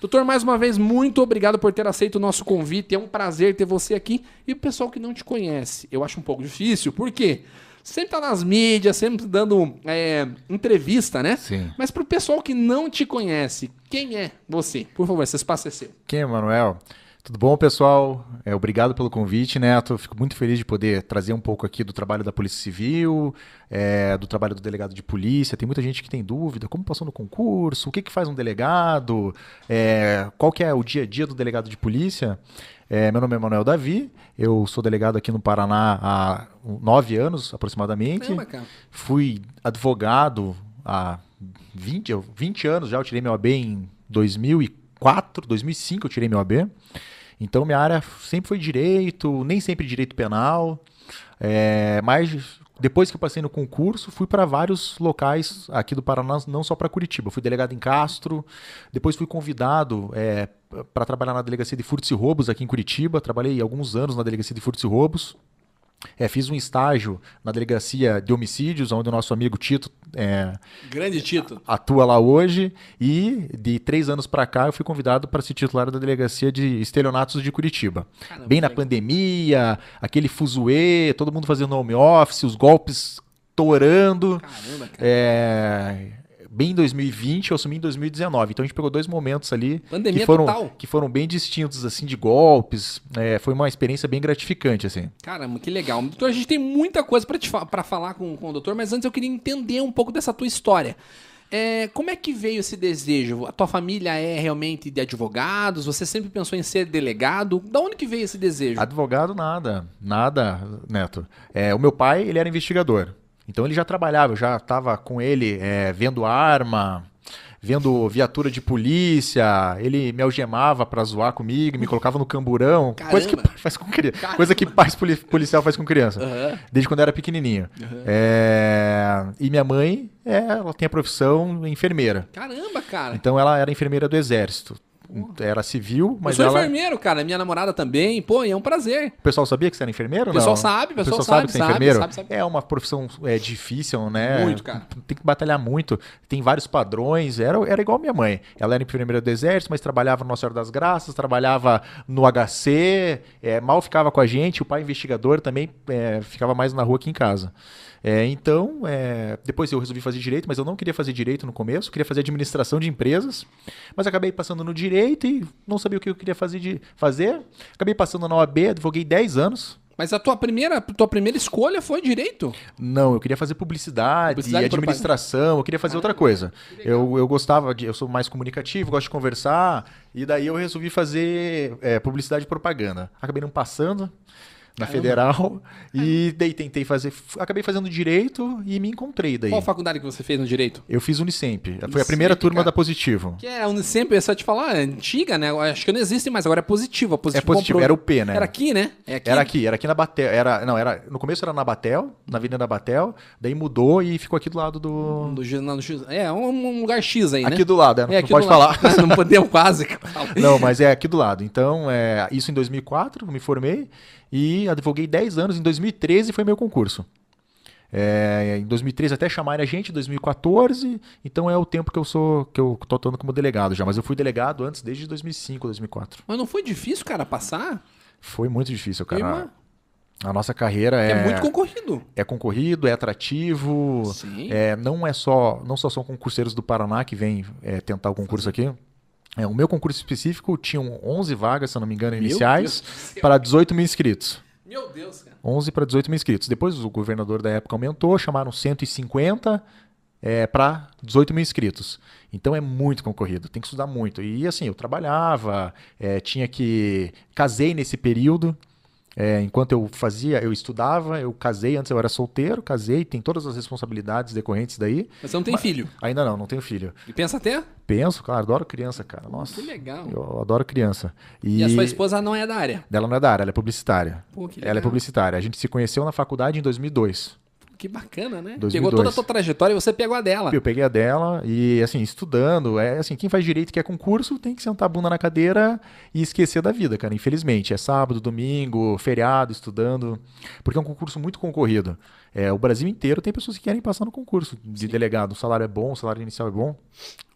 Doutor, mais uma vez, muito obrigado por ter aceito o nosso convite. É um prazer ter você aqui. E o pessoal que não te conhece, eu acho um pouco difícil. Por quê? Sempre tá nas mídias, sempre dando é, entrevista, né? Sim. Mas pro pessoal que não te conhece, quem é você? Por favor, esse espaço é seu. Quem é Manuel? Tudo bom, pessoal? É, obrigado pelo convite, Neto. Fico muito feliz de poder trazer um pouco aqui do trabalho da Polícia Civil, é, do trabalho do delegado de polícia. Tem muita gente que tem dúvida, como passou no concurso, o que, que faz um delegado, é, qual que é o dia a dia do delegado de polícia. É, meu nome é Manuel Davi, eu sou delegado aqui no Paraná há nove anos, aproximadamente. Fui advogado há 20, 20 anos já, eu tirei meu AB em 2004, 2005 eu tirei meu AB. Então minha área sempre foi direito, nem sempre direito penal, é, mas depois que eu passei no concurso, fui para vários locais aqui do Paraná, não só para Curitiba. Fui delegado em Castro, depois fui convidado é, para trabalhar na delegacia de furtos e roubos aqui em Curitiba. Trabalhei alguns anos na delegacia de furtos e roubos. É, fiz um estágio na delegacia de homicídios, onde o nosso amigo Tito é, Grande título. atua lá hoje. E de três anos para cá, eu fui convidado para ser titular da delegacia de estelionatos de Curitiba. Caramba, Bem na legal. pandemia, aquele fuzuê, todo mundo fazendo home office, os golpes torando. Caramba, cara. É, bem em 2020, eu assumi em 2019. Então a gente pegou dois momentos ali Pandemia que foram, total. que foram bem distintos, assim, de golpes. É, foi uma experiência bem gratificante, assim. Caramba, que legal. Doutor, a gente tem muita coisa pra te fa- falar com, com o doutor, mas antes eu queria entender um pouco dessa tua história. É, como é que veio esse desejo? A tua família é realmente de advogados? Você sempre pensou em ser delegado? Da onde que veio esse desejo? Advogado, nada. Nada, Neto. É, o meu pai, ele era investigador. Então ele já trabalhava, eu já estava com ele é, vendo arma, vendo viatura de polícia. Ele me algemava pra zoar comigo, me colocava no camburão. Coisa que Caramba. pai faz com criança. Caramba. Coisa que pai poli- policial faz com criança. Aham. Desde quando eu era pequenininho. É, e minha mãe, é, ela tem a profissão enfermeira. Caramba, cara. Então ela era enfermeira do exército. Era civil, eu mas sou ela. enfermeiro, cara. Minha namorada também. Pô, é um prazer. O pessoal sabia que você era enfermeiro? O pessoal não? sabe, o pessoal sabe, sabe, que você é sabe, enfermeiro? sabe, sabe. É uma profissão é, difícil, né? Muito, cara. Tem que batalhar muito. Tem vários padrões. Era, era igual minha mãe. Ela era enfermeira do exército, mas trabalhava no Nossa Senhora das Graças, trabalhava no HC, é, mal ficava com a gente. O pai investigador também é, ficava mais na rua que em casa. É, então, é, depois eu resolvi fazer direito, mas eu não queria fazer direito no começo, queria fazer administração de empresas, mas acabei passando no direito e não sabia o que eu queria fazer. De, fazer. Acabei passando na OAB, advoguei 10 anos. Mas a tua primeira, tua primeira escolha foi direito. Não, eu queria fazer publicidade, Publicidade e administração, eu queria fazer outra coisa. Eu, eu gostava de. Eu sou mais comunicativo, gosto de conversar, e daí eu resolvi fazer é, publicidade e propaganda. Acabei não passando na Caramba. federal e daí tentei fazer. Acabei fazendo direito e me encontrei daí. Qual faculdade que você fez no direito? Eu fiz Unicemp. Foi a Unicemp, primeira turma cara. da Positivo. Que é, a Unicamp, eu só te falar, é antiga, né? Acho que não existe mais, agora é positivo. A positivo É positivo, comprou- era o P, né? Era aqui, né? É aqui. Era aqui, era aqui na Batel. Era, não, era, no começo era na Batel, na Avenida Batel, daí mudou e ficou aqui do lado do. Do não, do X- é, um, um lugar X aí, né? Aqui do lado, é, não, É, aqui pode do lado. falar. não podemos quase. falar. Não, mas é aqui do lado. Então, é, isso em 2004, eu me formei e advoguei 10 anos. Em 2013 foi meu concurso. É, em 2013 até chamarem a gente, em 2014. Então é o tempo que eu sou, que eu tô atuando como delegado já. Mas eu fui delegado antes, desde 2005, 2004. Mas não foi difícil, cara, passar? Foi muito difícil, cara. A nossa carreira É, é, muito concorrido. é concorrido, é atrativo. Sim. É, não é só, não só são concurseiros do Paraná que vêm é, tentar o concurso aqui. É, o meu concurso específico tinham 11 vagas, se eu não me engano, iniciais, para 18 mil inscritos. Meu Deus, cara. 11 para 18 mil inscritos. Depois o governador da época aumentou, chamaram 150 é, para 18 mil inscritos. Então é muito concorrido, tem que estudar muito. E assim, eu trabalhava, é, tinha que. Casei nesse período. É, enquanto eu fazia, eu estudava, eu casei, antes eu era solteiro, casei, tem todas as responsabilidades decorrentes daí. Mas você não tem filho. Ainda não, não tenho filho. E pensa até? Penso, claro, adoro criança, cara. Nossa. Que legal. Eu adoro criança. E... a sua esposa não é da área. Ela não é da área, ela é publicitária. Pô, que Ela é legal. publicitária. A gente se conheceu na faculdade em 2002. Que bacana, né? 2002. Pegou toda a tua trajetória e você pegou a dela. Eu peguei a dela e, assim, estudando, é assim, quem faz direito que é concurso tem que sentar a bunda na cadeira e esquecer da vida, cara, infelizmente. É sábado, domingo, feriado, estudando, porque é um concurso muito concorrido. É, o Brasil inteiro tem pessoas que querem passar no concurso de delegado. O salário é bom, o salário inicial é bom.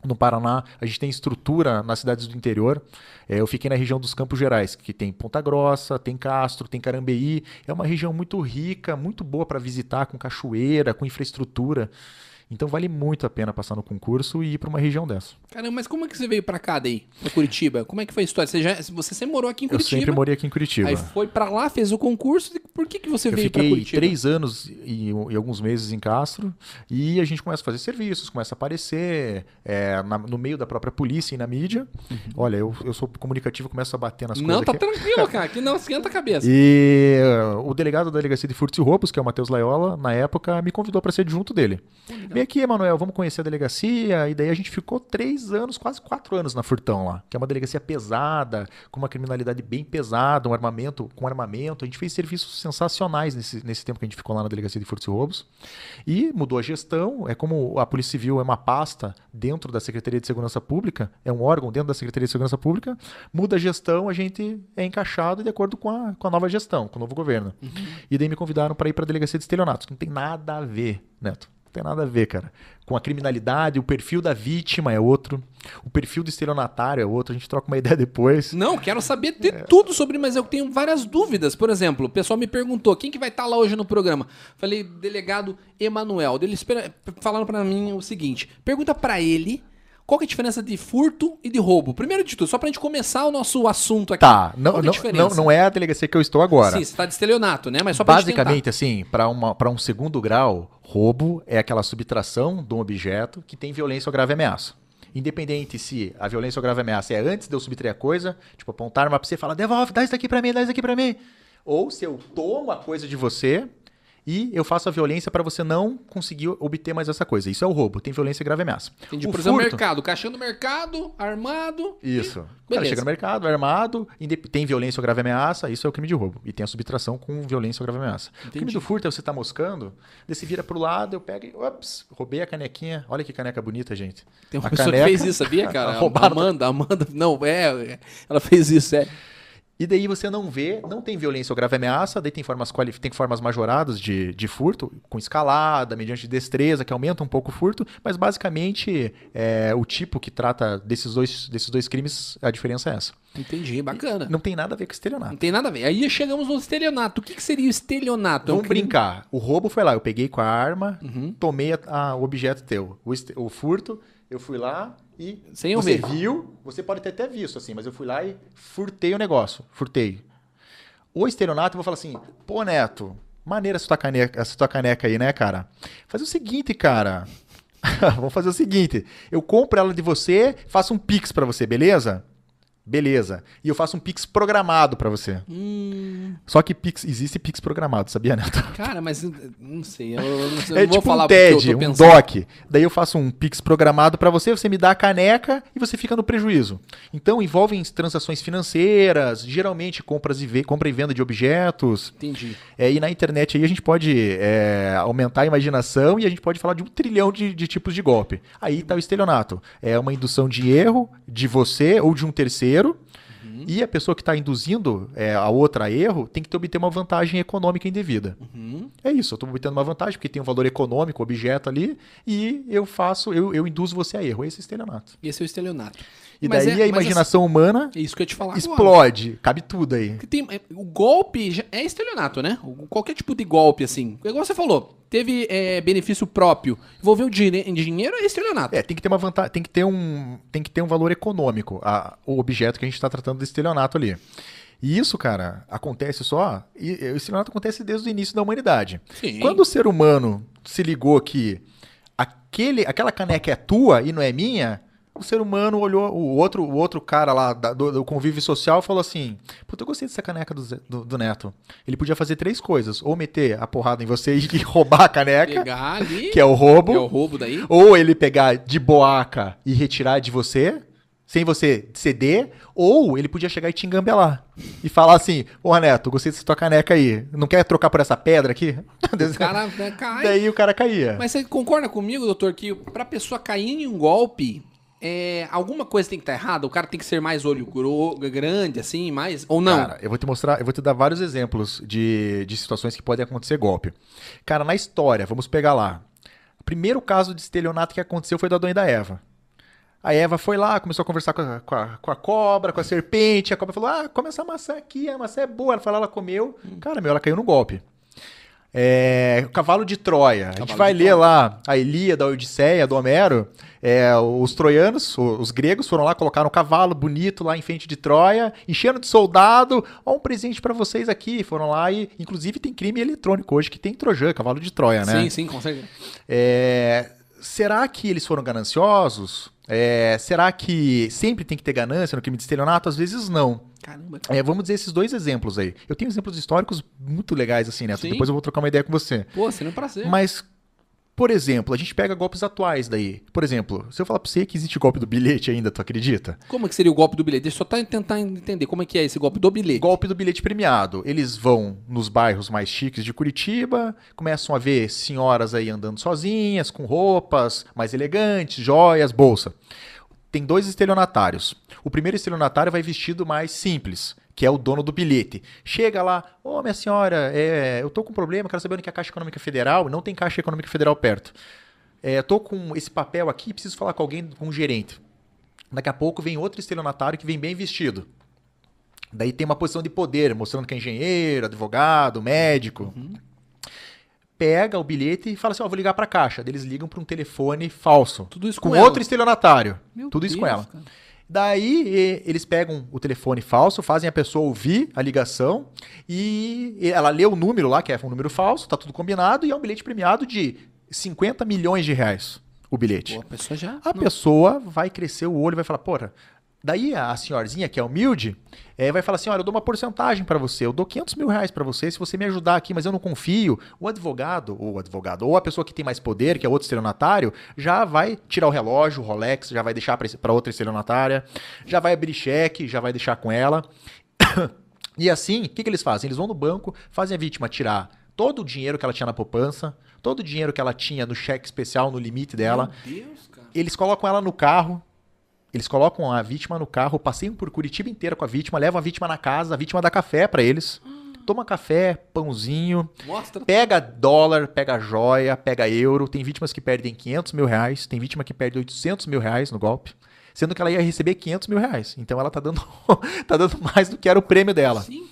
No Paraná, a gente tem estrutura nas cidades do interior. É, eu fiquei na região dos Campos Gerais, que tem Ponta Grossa, tem Castro, tem Carambeí. É uma região muito rica, muito boa para visitar, com cachoeira, com infraestrutura. Então vale muito a pena passar no concurso e ir para uma região dessa. Caramba, mas como é que você veio para cá daí, pra Curitiba? Como é que foi a história? Você, já, você sempre morou aqui em Curitiba? Eu sempre morei aqui em Curitiba. Aí foi para lá, fez o concurso. Por que, que você eu veio para Curitiba? fiquei três anos e, e, alguns meses em Castro e a gente começa a fazer serviços, começa a aparecer é, na, no meio da própria polícia e na mídia. Uhum. Olha, eu, eu sou comunicativo, começo a bater nas não, coisas Não, tá aqui. tranquilo, cara, que não esquenta a cabeça. E uh, o delegado da Delegacia de Furtos e Roubos, que é o Matheus Laiola, na época me convidou para ser junto dele. Vem aqui, Emanuel, vamos conhecer a delegacia. E daí a gente ficou três anos, quase quatro anos na Furtão lá, que é uma delegacia pesada, com uma criminalidade bem pesada, um armamento com armamento. A gente fez serviços sensacionais nesse, nesse tempo que a gente ficou lá na delegacia de furtos e roubos. E mudou a gestão. É como a Polícia Civil é uma pasta dentro da Secretaria de Segurança Pública, é um órgão dentro da Secretaria de Segurança Pública. Muda a gestão, a gente é encaixado de acordo com a, com a nova gestão, com o novo governo. Uhum. E daí me convidaram para ir para a delegacia de estelionatos. Não tem nada a ver, Neto tem nada a ver, cara. Com a criminalidade, o perfil da vítima é outro, o perfil do estelionatário é outro, a gente troca uma ideia depois. Não, quero saber de é. tudo sobre, mas eu tenho várias dúvidas. Por exemplo, o pessoal me perguntou, quem que vai estar tá lá hoje no programa? Falei, delegado Emanuel. Eles falaram para mim o seguinte, pergunta para ele qual que é a diferença de furto e de roubo? Primeiro de tudo, só pra gente começar o nosso assunto aqui. Tá, não, é não, não, não, é a delegacia que eu estou agora. Sim, você tá de estelionato, né? Mas só pra Basicamente, assim, para um segundo grau, roubo é aquela subtração de um objeto que tem violência ou grave ameaça. Independente se a violência ou grave ameaça é antes de eu subtrair a coisa, tipo, apontar uma pra você e falar, devolve, dá isso aqui pra mim, dá isso aqui pra mim. Ou se eu tomo a coisa de você e eu faço a violência para você não conseguir obter mais essa coisa. Isso é o roubo, tem violência grave ameaça. Entendi. O Por exemplo, furto... mercado, caixão do mercado, armado. Isso. E... O cara chega no mercado, armado, tem violência ou grave ameaça, isso é o crime de roubo. E tem a subtração com violência ou grave ameaça. Entendi. O crime do furto é você tá moscando, daí você vira pro lado, eu pego e, ops, roubei a canequinha. Olha que caneca bonita, gente. Tem uma a pessoa caneca... que fez isso, sabia, cara? Amanda, Amanda, não, é, ela fez isso, é. E daí você não vê, não tem violência ou grave ameaça, daí tem formas, tem formas majoradas de, de furto, com escalada, mediante destreza, que aumenta um pouco o furto, mas basicamente é, o tipo que trata desses dois, desses dois crimes, a diferença é essa. Entendi, bacana. E não tem nada a ver com estelionato. Não tem nada a ver. Aí chegamos no estelionato. O que, que seria o estelionato? Vamos é um brincar. O roubo foi lá, eu peguei com a arma, uhum. tomei a, a, o objeto teu. O, o furto, eu fui lá, e Sem você ver. viu, você pode ter até visto assim, mas eu fui lá e furtei o negócio, furtei. O estelionato, eu vou falar assim, pô, Neto, maneira essa tua caneca, essa tua caneca aí, né, cara? Faz o seguinte, cara. Vamos fazer o seguinte, eu compro ela de você, faço um pix para você, beleza? Beleza. E eu faço um Pix programado para você. Hum. Só que Pix, existe Pix programado, sabia, Neto? Cara, mas não sei. Eu, não, sei, é não tipo um TED, um DOC. Daí eu faço um Pix programado para você, você me dá a caneca e você fica no prejuízo. Então envolvem transações financeiras, geralmente compras e compra e venda de objetos. Entendi. É, e na internet aí a gente pode é, aumentar a imaginação e a gente pode falar de um trilhão de, de tipos de golpe. Aí tá o estelionato. É uma indução de erro de você ou de um terceiro dinheiro uhum. e a pessoa que está induzindo é, a outra a erro tem que ter, obter uma vantagem econômica indevida. Uhum. É isso, eu estou obtendo uma vantagem porque tem um valor econômico, objeto ali, e eu faço, eu, eu induzo você a erro. Esse é o estelionato. Esse é o estelionato. E mas daí é, a imaginação assim, humana é isso que eu te falar explode. Agora. Cabe tudo aí. Tem, é, o golpe é estelionato, né? Qualquer tipo de golpe, assim. Igual você falou, teve é, benefício próprio, envolveu dinheiro, é estelionato. É, tem que ter uma vantagem, tem que ter um, tem que ter um valor econômico, a, o objeto que a gente está tratando de estelionato ali. E isso, cara, acontece só. E o estelionato acontece desde o início da humanidade. Sim. Quando o ser humano se ligou que aquele, aquela caneca é tua e não é minha, o ser humano olhou, o outro, o outro cara lá do, do convívio social falou assim: Puta, eu gostei dessa caneca do, do, do, Neto. Ele podia fazer três coisas: ou meter a porrada em você e roubar a caneca, pegar ali, que é o roubo. É o roubo daí. Ou ele pegar de boaca e retirar de você, sem você ceder. Ou ele podia chegar e te engambelar. E falar assim: Ô Neto, gostei dessa tua caneca aí. Não quer trocar por essa pedra aqui? O cara cai. Daí o cara caía. Mas você concorda comigo, doutor, que pra pessoa cair em um golpe é, alguma coisa tem que estar tá errada? O cara tem que ser mais olho grande, assim, mais. Ou não? Cara, eu vou te mostrar, eu vou te dar vários exemplos de, de situações que podem acontecer golpe. Cara, na história, vamos pegar lá. O primeiro caso de estelionato que aconteceu foi da Dona e da Eva. A Eva foi lá, começou a conversar com a, com a, com a cobra, com a serpente. A cobra falou: Ah, come essa maçã aqui, a maçã é boa. Ela falou, ela comeu. Cara, meu, ela caiu no golpe. É, o cavalo de Troia. a gente Cavalo vai ler Troia. lá a Ilíada, a Odisseia, do Homero. É, os troianos, os gregos foram lá, colocaram um cavalo bonito lá em frente de Troia, encheram de soldado. Ó, um presente pra vocês aqui. Foram lá e, inclusive, tem crime eletrônico hoje que tem Trojan, cavalo de Troia, né? Sim, sim, certeza. É, será que eles foram gananciosos? É, será que sempre tem que ter ganância no crime de estelionato? Às vezes não. Caramba. É, vamos dizer esses dois exemplos aí. Eu tenho exemplos históricos muito legais assim, né? Sim. Depois eu vou trocar uma ideia com você. Pô, seria um prazer. Mas, por exemplo, a gente pega golpes atuais daí. Por exemplo, se eu falar pra você que existe golpe do bilhete ainda, tu acredita? Como é que seria o golpe do bilhete? Deixa eu só tá- tentar entender como é que é esse golpe do bilhete. Golpe do bilhete premiado. Eles vão nos bairros mais chiques de Curitiba, começam a ver senhoras aí andando sozinhas, com roupas mais elegantes, joias, bolsa. Tem dois estelionatários. O primeiro estelionatário vai vestido mais simples, que é o dono do bilhete. Chega lá, ô minha senhora, é, eu tô com um problema, quero saber onde é a Caixa Econômica Federal, não tem Caixa Econômica Federal perto. É, tô com esse papel aqui, preciso falar com alguém, com um gerente. Daqui a pouco vem outro estelionatário que vem bem vestido. Daí tem uma posição de poder, mostrando que é engenheiro, advogado, médico. Pega o bilhete e fala assim: Ó, vou ligar pra caixa. Eles ligam pra um telefone falso. Tudo isso com com ela. outro estelionatário. Meu Tudo isso com Deus, ela. cara. Daí eles pegam o telefone falso, fazem a pessoa ouvir a ligação e e ela lê o número lá, que é um número falso, tá tudo combinado, e é um bilhete premiado de 50 milhões de reais. O bilhete. Pô, a pessoa já. A não. pessoa vai crescer o olho e vai falar, porra. Daí a senhorzinha, que é humilde, é, vai falar assim: olha, eu dou uma porcentagem pra você, eu dou 500 mil reais pra você se você me ajudar aqui, mas eu não confio. O advogado, ou o advogado, ou a pessoa que tem mais poder, que é outro estelionatário, já vai tirar o relógio, o Rolex, já vai deixar pra outra estelionatária, já vai abrir cheque, já vai deixar com ela. E assim, o que, que eles fazem? Eles vão no banco, fazem a vítima tirar todo o dinheiro que ela tinha na poupança, todo o dinheiro que ela tinha no cheque especial, no limite dela. Meu Deus, cara. Eles colocam ela no carro. Eles colocam a vítima no carro, passeiam por Curitiba inteira com a vítima, levam a vítima na casa, a vítima dá café pra eles. Toma café, pãozinho, Mostra. pega dólar, pega joia, pega euro. Tem vítimas que perdem 500 mil reais, tem vítima que perde 800 mil reais no golpe. Sendo que ela ia receber 500 mil reais. Então ela tá dando, tá dando mais do que era o prêmio dela. Sim.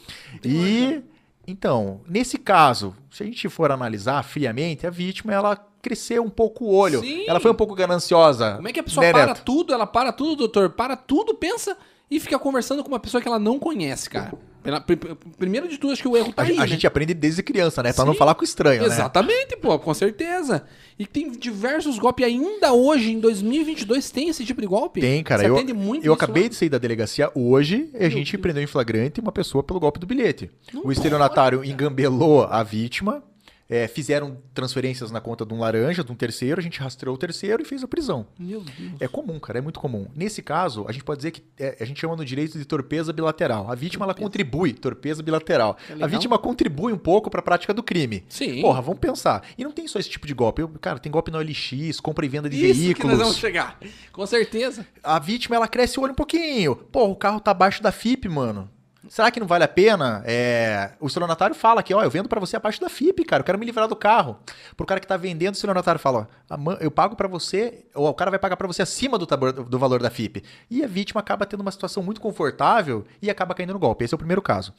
E então, nesse caso, se a gente for analisar friamente, a vítima ela cresceu um pouco o olho. Sim. Ela foi um pouco gananciosa. Como é que a pessoa né, para Neto? tudo, ela para tudo, doutor, para tudo, pensa e fica conversando com uma pessoa que ela não conhece, cara. Pela- pr- pr- primeiro de tudo, acho que o erro tá A, aí, a né? gente aprende desde criança, né? Pra não Sim. falar com estranho, né? Exatamente, pô, com certeza. E tem diversos golpes ainda hoje, em 2022, tem esse tipo de golpe? Tem, cara. Você Eu, muito eu acabei lá? de sair da delegacia hoje e a gente Deus. prendeu em flagrante uma pessoa pelo golpe do bilhete. Não o estelionatário engambelou a vítima, é, fizeram transferências na conta de um laranja, de um terceiro, a gente rastreou o terceiro e fez a prisão. Meu Deus. É comum, cara, é muito comum. Nesse caso, a gente pode dizer que é, a gente chama no direito de torpeza bilateral. A vítima ela contribui, torpeza bilateral. É a vítima contribui um pouco para a prática do crime. Sim. Porra, vamos pensar. E não tem só esse tipo de golpe. Eu, cara, tem golpe no OLX, compra e venda de Isso que nós veículos. vamos chegar. Com certeza. A vítima ela cresce o olho um pouquinho. Pô, o carro tá abaixo da FIP, mano. Será que não vale a pena? É, O estelionatário fala que, ó, eu vendo pra você abaixo da FIP, cara. Eu quero me livrar do carro. Pro cara que tá vendendo, o estelionatário fala, ó, a eu pago pra você, ou o cara vai pagar pra você acima do, tabor- do valor da FIP. E a vítima acaba tendo uma situação muito confortável e acaba caindo no golpe. Esse é o primeiro caso.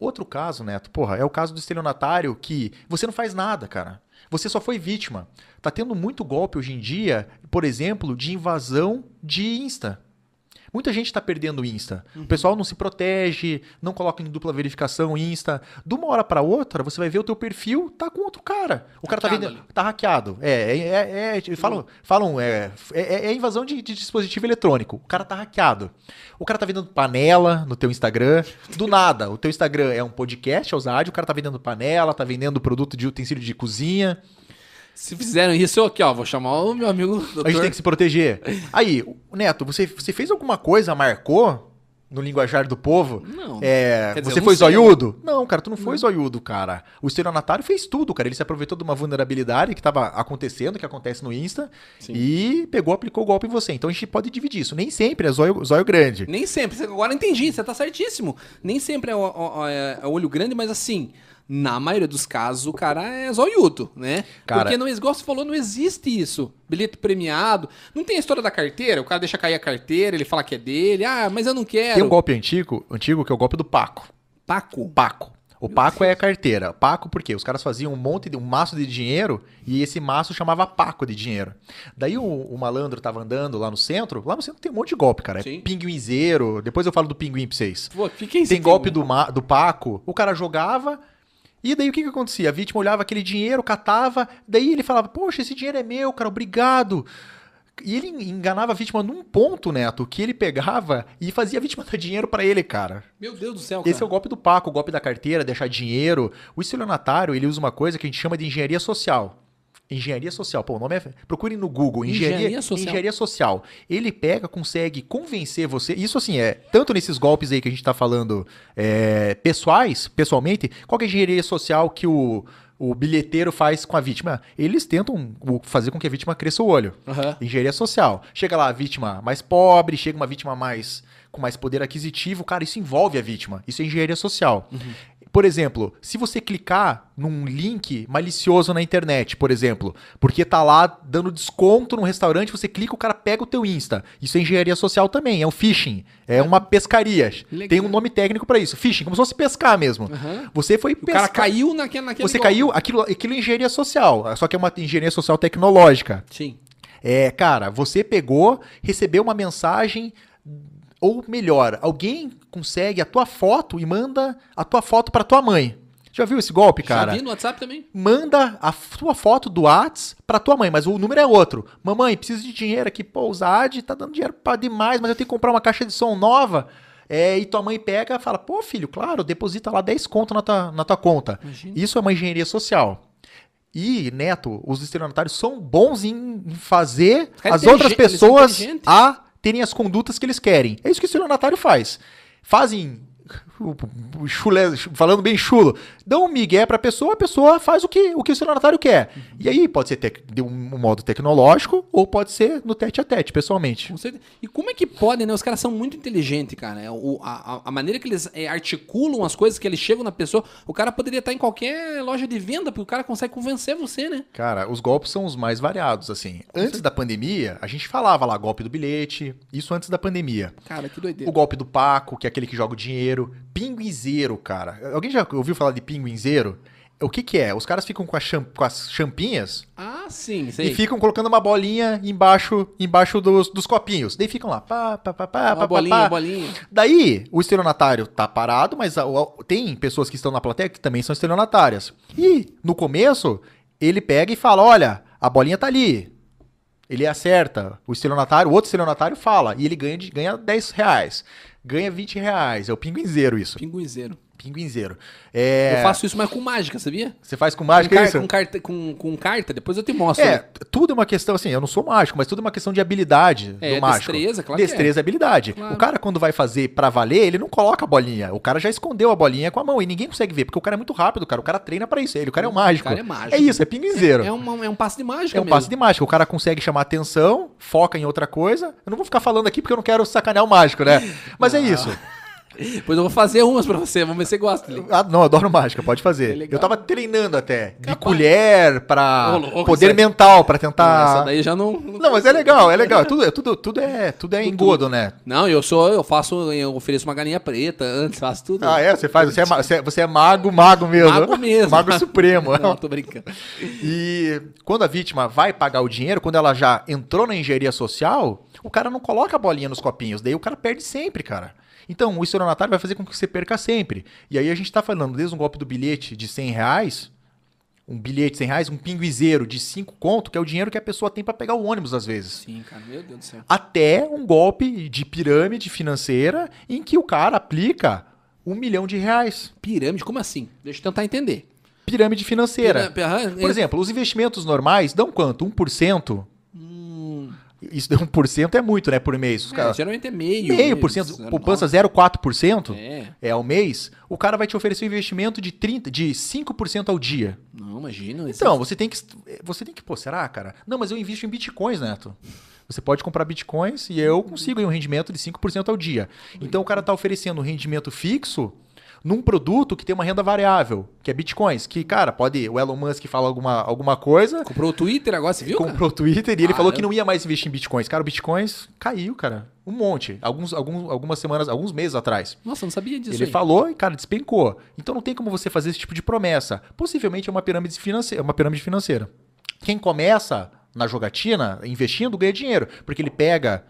Outro caso, Neto, porra, é o caso do estelionatário que você não faz nada, cara. Você só foi vítima. Tá tendo muito golpe hoje em dia, por exemplo, de invasão de Insta. Muita gente está perdendo o Insta. O pessoal não se protege, não coloca em dupla verificação o Insta. De uma hora para outra, você vai ver o teu perfil tá com outro cara. O cara tá Hackeado vendendo, ali. tá hackeado. É, é, é, é, falam, falam é, é, é invasão de, de dispositivo eletrônico. O cara tá hackeado. O cara tá vendendo panela no teu Instagram. Do nada, o teu Instagram é um podcast, é ousadio, o cara tá vendendo panela, tá vendendo produto de utensílio de cozinha. Se fizeram isso, eu aqui, ó, vou chamar o meu amigo doutor. A gente tem que se proteger. Aí, Neto, você, você fez alguma coisa, marcou no linguajar do povo? Não. É, dizer, você não foi sei, zoiudo? Não, cara, tu não foi zoiudo, cara. O estelionatário fez tudo, cara. Ele se aproveitou de uma vulnerabilidade que estava acontecendo, que acontece no Insta, Sim. e pegou, aplicou o golpe em você. Então a gente pode dividir isso. Nem sempre é zóio, zóio grande. Nem sempre. Agora entendi, você tá certíssimo. Nem sempre é o, é o olho grande, mas assim, Na maioria dos casos, o cara é zoiudo, né? Cara- Porque, não, igual você falou, não existe isso. Bilhete premiado. Não tem a história da carteira, o cara deixa cair a carteira, ele fala que é dele. Ah, mas eu não quero. Tem um golpe antigo, antigo que é o golpe do Paco. Paco. Paco. O Paco é a carteira. Paco por quê? Os caras faziam um monte de um maço de dinheiro e esse maço chamava Paco de dinheiro. Daí o, o malandro tava andando lá no centro. Lá no centro tem um monte de golpe, cara. É pinguinzeiro. Depois eu falo do pinguim pra vocês. Pô, fica em Tem golpe do, do Paco. O cara jogava. E daí o que que acontecia? A vítima olhava aquele dinheiro, catava. Daí ele falava: Poxa, esse dinheiro é meu, cara, obrigado. E ele enganava a vítima num ponto, Neto, que ele pegava e fazia a vítima dar dinheiro pra ele, cara. Meu Deus do céu, cara. Esse é o golpe do Paco, o golpe da carteira, deixar dinheiro. O estelionatário, ele usa uma coisa que a gente chama de engenharia social. Engenharia social, pô, o nome é. Procurem no Google. Engenharia, Engenharia social. engenharia social. Ele pega, consegue convencer você. Isso assim é. Tanto nesses golpes aí que a gente tá falando é, pessoais, pessoalmente, qual é a engenharia social que o, o bilheteiro faz com a vítima? Eles tentam o- fazer com que a vítima cresça o olho. Aham. Engenharia social. Chega lá a vítima mais pobre, chega uma vítima mais com mais poder aquisitivo, cara, isso envolve a vítima. Isso é engenharia social. Por exemplo, se você clicar num link malicioso na internet, por exemplo, porque tá lá dando desconto num restaurante, você clica, o cara pega o teu Insta. Isso é engenharia social também, é um phishing, é uma pescaria. Legal. Tem um nome técnico pra isso, phishing, como se fosse pescar mesmo. Aham. Você foi O cara caiu naquele, naquele Você golpe. caiu, aquilo, aquilo é engenharia social, só que é uma engenharia social tecnológica. Sim. É, cara, você pegou, recebeu uma mensagem, ou melhor, alguém consegue a tua foto e manda a tua foto pra tua mãe. Já viu esse golpe, cara? Já vi no WhatsApp também. Manda a tua foto do Whats pra tua mãe, mas o número é outro. Mamãe, preciso de dinheiro aqui, pô, o Zad tá dando dinheiro pra demais, mas eu tenho que comprar uma caixa de som nova. É, e tua mãe pega e fala, pô, filho, claro, deposita lá 10 conto na tua, na tua conta. Imagina. Isso é uma engenharia social. E, Neto, os estelionatários são bons em fazer caras as outras pessoas a terem as condutas que eles querem. É isso que o estelionatário faz. Fazem. Chulé- falando bem chulo, dão um migué pra pessoa, a pessoa faz o que o, que o estelionatário quer. E aí pode ser de um modo tecnológico ou pode ser no tete a tete, pessoalmente. Com. E como é que podem, né? Os caras são muito inteligentes, cara. É, o- a, a- a maneira que eles é, articulam as coisas, que eles chegam na pessoa, o cara poderia estar em qualquer loja de venda, porque o cara consegue convencer você, né? Cara, os golpes são os mais variados, assim. Antes da pandemia, a gente falava lá golpe do bilhete, isso antes da pandemia. Cara, que doideira. O golpe do Paco, que é aquele que joga o dinheiro. Pinguinzeiro, cara. Alguém já ouviu falar de pinguinzeiro? O que que é? Os caras ficam com, a com as champinhas Ah, sim, sei. e ficam colocando uma bolinha embaixo, embaixo dos, dos copinhos. Daí ficam lá, pá, pá, pá, pá, Uma pá, bolinha, pá. bolinha. Daí, o estelionatário tá parado, mas a- o- tem pessoas que estão na plateia que também são estelionatárias. E, no começo, ele pega e fala, olha, a bolinha tá ali. Ele acerta. O estelionatário, o outro estelionatário fala. E ele ganha, de- ganha 10 reais. Ganha 20 reais. É o pinguinzeiro isso. Pinguinzeiro. Pinguinzeiro. É, Eu faço isso, mas com mágica, sabia? Você faz com Com, mágica car- isso? com carta, com, com carta, depois eu te mostro. É, tudo é uma questão, assim, eu não sou mágico, mas tudo é uma questão de habilidade É, do mágico. destreza, claro é. Destreza e habilidade. Claro. O cara, quando vai fazer pra valer, ele não coloca a bolinha. O cara já escondeu a bolinha com a mão e ninguém consegue ver, porque o cara é muito rápido, cara. O cara treina pra isso. Ele, o cara é um mágico. cara é mágico. É isso, é pinguinzeiro. É, uma- é um passe de mágica É um mesmo. passe de mágica. O cara consegue chamar atenção, foca em outra coisa. Eu não vou ficar falando aqui porque eu não quero sacanear o mágico, né? Mas é isso. Depois eu vou fazer umas pra você, vamos ver se você gosta. Lili. Ah, não, adoro mágica, pode É fazer. legal. eu tava treinando até. De Capaz. colher pra louco, poder mental, pra tentar. Essa daí já não. Não, mas é legal, é legal. Tudo, é- tudo, tudo é, tudo é engodo, né? Não, eu sou, eu faço, eu ofereço uma galinha preta antes, faço tudo. Ah, é? Você faz? Você é, você é- você é mago, mago mesmo. Mago mesmo. Mago supremo. Não, tô brincando. E quando a vítima vai pagar o dinheiro, quando ela já entrou na engenharia social, o cara não coloca a bolinha nos copinhos. Daí o cara perde sempre, cara. Então, o estelionatário vai fazer com que você perca sempre. E aí a gente tá falando desde um golpe do bilhete de 100 reais, um bilhete de 100 reais, um pinguizeiro de 5 conto, que é o dinheiro que a pessoa tem pra pegar o ônibus às vezes. Sim, cara, meu Deus do céu. até um golpe de pirâmide financeira em que o cara aplica um milhão de reais. Pirâmide, como assim? Deixa eu tentar entender. Pirâmide financeira. Aham, Por exemplo, os investimentos normais dão quanto? 1%? Isso de 1% é muito, né, por mês. Os é, caras- geralmente é meio. meio por cento, poupança 0,4% É. é ao mês, o cara vai te oferecer um investimento de 30, de 5% ao dia. Não, imagina. isso Então, você tem que você tem que, pô, será, cara? Não, mas eu invisto em bitcoins, Neto. Você pode comprar bitcoins e eu consigo aí um rendimento de 5% ao dia. Então o cara tá oferecendo um rendimento fixo num produto que tem uma renda variável, que é bitcoins. Que, cara, pode. O Elon Musk fala alguma, alguma coisa. Comprou o Twitter agora, você viu? cara? comprou o Twitter e ele falou Caramba. que não ia mais investir em bitcoins. Cara, o bitcoins caiu, cara. Um monte. Alguns, alguns, algumas semanas, alguns meses atrás. Nossa, eu não sabia disso. Ele aí. falou e, cara, despencou. Então não tem como você fazer esse tipo de promessa. Possivelmente é uma pirâmide financeira. Uma pirâmide financeira. Quem começa na jogatina, investindo, ganha dinheiro. Porque ele pega.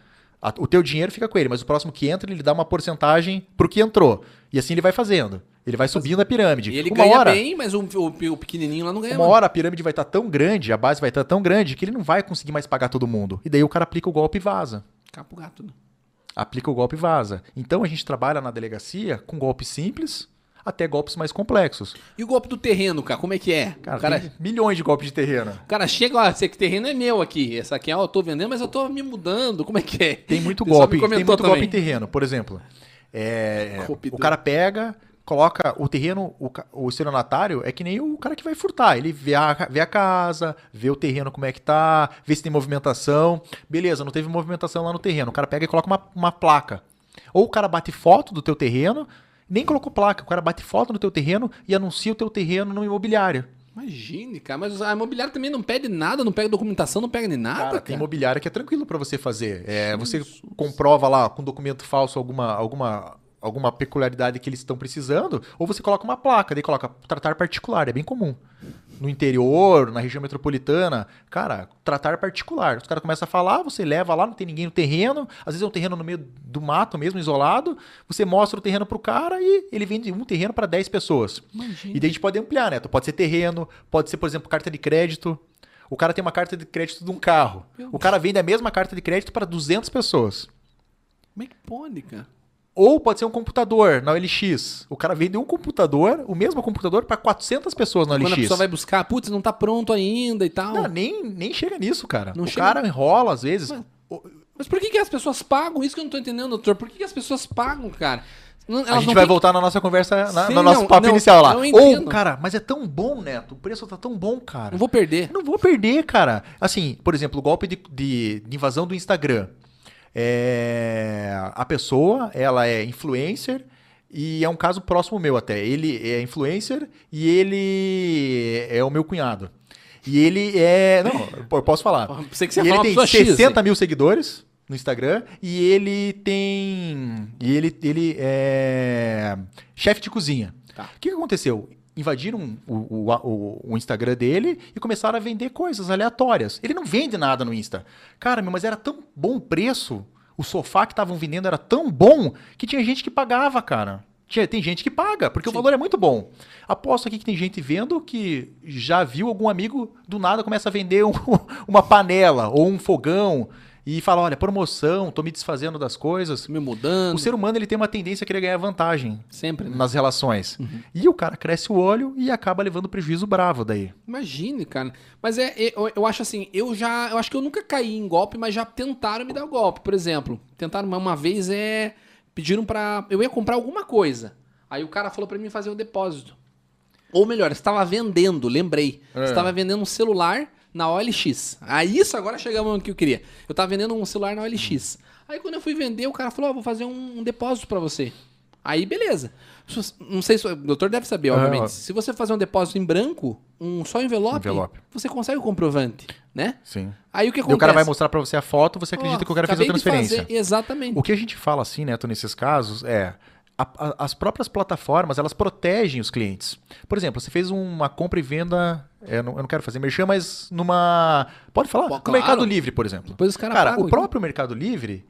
O teu dinheiro fica com ele, mas o próximo que entra, ele dá uma porcentagem pro que entrou. E assim ele vai fazendo. Ele vai subindo a pirâmide. E ele uma ganha hora, bem, mas o, o, o pequenininho lá não ganha uma não. hora a pirâmide vai estar tão grande, a base vai estar tão grande, que ele não vai conseguir mais pagar todo mundo. E daí o cara aplica o golpe e vaza. Capo gato. né? Aplica o golpe e vaza. Então a gente trabalha na delegacia com golpes simples até golpes mais complexos. E o golpe do terreno, cara, como é que é? Cara, cara, milhões de golpes de terreno. o cara chega, ó, esse terreno é meu aqui. Essa aqui, ó, eu tô vendendo, mas eu tô me mudando. Como é que é? Tem muito golpe, tem muito golpe também. em terreno. Por exemplo, é, Golpe o cara pega, coloca o terreno, o, o estelionatário é que nem o cara que vai furtar. Ele vê a, vê a casa, vê o terreno como é que tá, vê se tem movimentação. Beleza, não teve movimentação lá no terreno. O cara pega e coloca uma, uma placa. Ou o cara bate foto do teu terreno, nem colocou placa, o cara bate foto no teu terreno e anuncia o teu terreno no imobiliário. Imagine, cara, mas a imobiliária também não pede nada, não pega documentação, não pega nem nada, Cara, cara. tem imobiliária que é tranquilo pra você fazer. É, você comprova lá com documento falso alguma, alguma, alguma peculiaridade que eles estão precisando, ou você coloca uma placa, daí coloca tratar particular, é bem comum. No interior, na região metropolitana, cara, tratar particular. Os caras começam a falar, você leva lá, não tem ninguém no terreno, às vezes é um terreno no meio do mato mesmo, isolado, você mostra o terreno pro cara e ele vende um terreno para 10 pessoas. Imagina. E daí a gente pode ampliar, né? Pode ser terreno, pode ser, por exemplo, carta de crédito. O cara tem uma carta de crédito de um carro. O cara vende a mesma carta de crédito para 200 pessoas. Como é que pode, cara? Ou pode ser um computador na OLX. O cara vende um computador, o mesmo computador, para 400 pessoas na Quando a OLX. pessoa vai buscar, putz, não tá pronto ainda e tal. Não, nem, nem chega nisso, cara. Não o chega- cara enrola às vezes. Mas- Mas por que, que as pessoas pagam? Isso que eu não tô entendendo, doutor. Por que, que as pessoas pagam, cara? Elas a gente vai têm- voltar na nossa conversa, na, Sim, no nosso não, papo não, inicial lá. Ou, cara, mas é tão bom, Neto. O preço tá tão bom, cara. Não vou perder. Não vou perder, cara. Assim, por exemplo, o golpe de, de- de invasão do Instagram. É, a pessoa, ela é influencer e é um caso próximo meu até. Ele é influencer e ele é o meu cunhado. E ele é. Não, eu posso falar. Pensei que você E ele tem pessoa X, 60 mil seguidores no Instagram e ele tem. E ele, ele é chefe de cozinha. Tá. O que, que aconteceu? Invadiram o, o, o- Instagram dele e começaram a vender coisas aleatórias. Ele não vende nada no Insta. Cara, meu, mas era tão bom o preço. O sofá que estavam vendendo era tão bom que tinha gente que pagava, cara. Tinha, tem gente que paga, porque Sim. o valor é muito bom. Aposto aqui que tem gente vendo que já viu algum amigo do nada começa a vender um- uma panela ou um fogão e fala: olha, promoção, tô me desfazendo das coisas. Me mudando. O ser humano ele tem uma tendência a querer ganhar vantagem Sempre, né? nas relações. E o cara cresce o olho e acaba levando prejuízo bravo daí. Imagine, cara. Mas é, é, eu, eu acho assim, eu já. Eu acho que eu nunca caí em golpe, mas já tentaram me dar o golpe. Por exemplo, tentaram uma, vez é. Pediram pra. Eu ia comprar alguma coisa. Aí o cara falou pra mim fazer um depósito. Ou melhor, você estava vendendo, lembrei. É. Você estava vendendo um celular na OLX. Aí isso agora chegamos no que eu queria. Eu estava vendendo um celular na OLX. Aí quando eu fui vender, o cara falou: Ó, vou fazer um, depósito pra você. Aí beleza. Não sei se o doutor deve saber, Ah, obviamente. Se você fazer um depósito em branco, um só envelope, Envelope. você consegue o comprovante, né? Sim. Aí o que E acontece? o cara vai mostrar pra você a foto, você acredita Ó, que o cara fez a transferência. Exatamente. O que a gente fala assim, Neto, nesses casos é a- a- as próprias plataformas, elas protegem os clientes. Por exemplo, você fez uma compra e venda, é, não- eu não quero fazer merchan, mas numa... Pode falar? Pô, no claro. Mercado Livre, por exemplo. Depois os Cara, pagam o próprio Mercado Livre,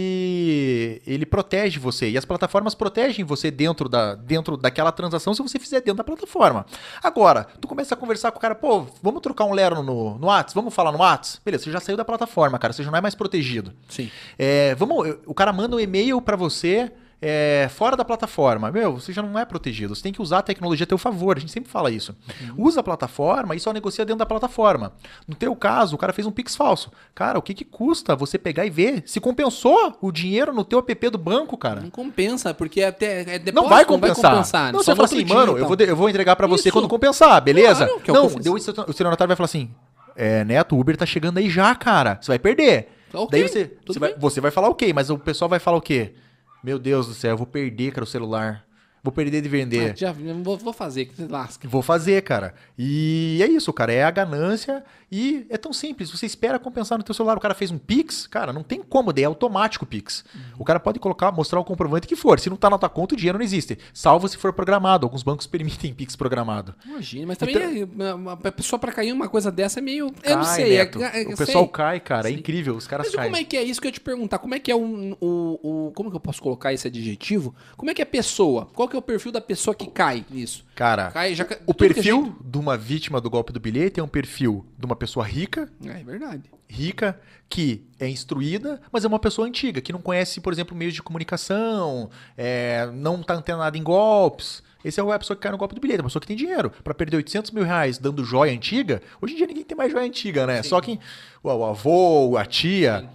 ele ele protege você e as plataformas protegem você dentro da dentro daquela transação se você fizer dentro da plataforma. Agora, tu começa a conversar com o cara, pô, vamos trocar um lero no no Whats, vamos falar no Whats? Beleza, você já saiu da plataforma, cara, você já não é mais protegido. Sim. É, vamos, o cara manda um e-mail pra você é, fora da plataforma. Meu, você já não é protegido. Você tem que usar a tecnologia a teu favor. A gente sempre fala isso. Usa a plataforma e só negocia dentro da plataforma. No teu caso, o cara fez um Pix falso. Cara, o que, que custa você pegar e ver se compensou o dinheiro no teu app do banco, cara? Não compensa, porque até é depósito, Não vai compensar. Não, só você no fala outro assim, dia mano, e eu vou, de- eu vou entregar pra você quando compensar, beleza? Claro, que é não, deu o estelionatário vai falar assim, é, Neto, o Uber tá chegando aí já, cara. Você vai perder. Ok, Daí você, você, vai, você vai falar o quê? Mas o pessoal vai falar o quê? Meu Deus do céu, eu vou perder, cara, o celular. Vou perder de vender. Ah, já, vou, vou fazer, que se lasca. Vou fazer, cara. E é isso, cara. É a ganância e é tão simples. Você espera compensar no teu celular. O cara fez um Pix, cara, não tem como, é automático o Pix. Uhum. O cara pode colocar, mostrar o comprovante que for. Se não tá na tua conta, o dinheiro não existe. Salvo se for programado. Alguns bancos permitem Pix programado. Imagina, mas também então, é, a pessoa para cair uma coisa dessa é meio. Cai, eu não sei. É, é, o pessoal sei. cai, cara. É incrível. Os caras mas caem. como é que é isso que eu ia te perguntar? Como é que é o, o, o. Como que eu posso colocar esse adjetivo? Como é que é a pessoa? Qual que é o perfil da pessoa? que cai nisso? Cara, cai, já, o perfil de uma vítima do golpe do bilhete é um perfil de uma pessoa rica. É, é verdade. Rica, que é instruída, mas é uma pessoa antiga, que não conhece, por exemplo, meios de comunicação, é, não está antenada em golpes. Esse é a pessoa que cai no golpe do bilhete, a pessoa que tem dinheiro. Para perder 800 mil reais dando joia antiga, hoje em dia ninguém tem mais joia antiga, né? Sim. Só quem. O, o avô, a tia. Sim.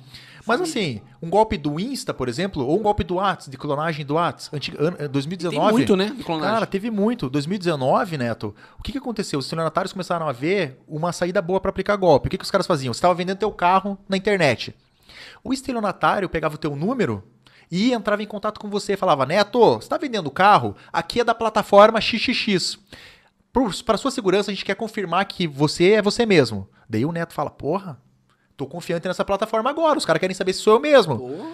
Mas assim, um golpe do Insta, por exemplo, ou um golpe do Whats, de clonagem do Whats, antigo, ano, 2019. Tem muito, né? De clonagem. Cara, teve muito. 2019, Neto, o que, que aconteceu? Os estelionatários começaram a ver uma saída boa para aplicar golpe. O que, que os caras faziam? Você estava vendendo teu carro na internet. O estelionatário pegava o teu número e entrava em contato com você e falava: Neto, você está vendendo o carro? Aqui é da plataforma XXX. Para sua segurança, a gente quer confirmar que você é você mesmo. Daí o Neto fala: Porra, Tô confiante nessa plataforma agora. Os caras querem saber se sou eu mesmo. Porra.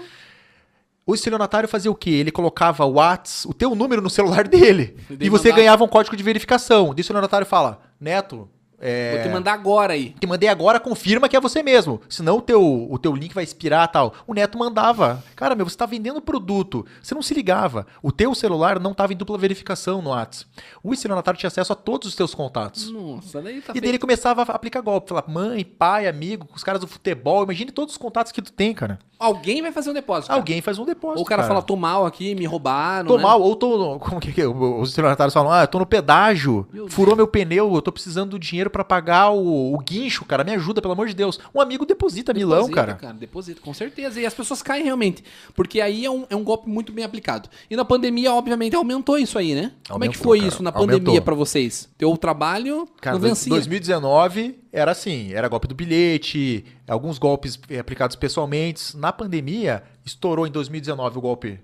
O estelionatário fazia o quê? Ele colocava o Whats, o teu número no celular dele. E, e você mandar... ganhava um código de verificação. O estelionatário fala: Neto, é... Vou te mandar agora aí. Te mandei agora, confirma que é você mesmo. Senão o teu, o teu link vai expirar tal. O Neto mandava. Cara, meu, você tá vendendo produto. Você não se ligava. O teu celular não tava em dupla verificação no WhatsApp. O estelionatário tinha acesso a todos os teus contatos. Nossa, daí tá E daí ele começava a aplicar golpe. Falar, mãe, pai, amigo, os caras do futebol. Imagine todos os contatos que tu tem, cara. Alguém vai fazer um depósito. Cara. Alguém faz um depósito. Ou o cara, cara. fala, tô mal aqui, me roubaram. Tô né? mal, ou tô. Como que é? Os estelionatários falam, ah, eu tô no pedágio, meu furou Deus. meu pneu, eu tô precisando do dinheiro para pagar o o, guincho, cara, me ajuda, pelo amor de Deus. Um amigo deposita, deposita milão, cara. cara. Deposita, com certeza. E as pessoas caem realmente. Porque aí é um, é um golpe muito bem aplicado. E na pandemia, obviamente, aumentou isso aí, né? Aumentou, Como é que foi cara, isso na pandemia para vocês? Teu trabalho cara, não vencia. 2019 era assim, era golpe do bilhete, alguns golpes aplicados pessoalmente. Na pandemia, estourou em 2019 o golpe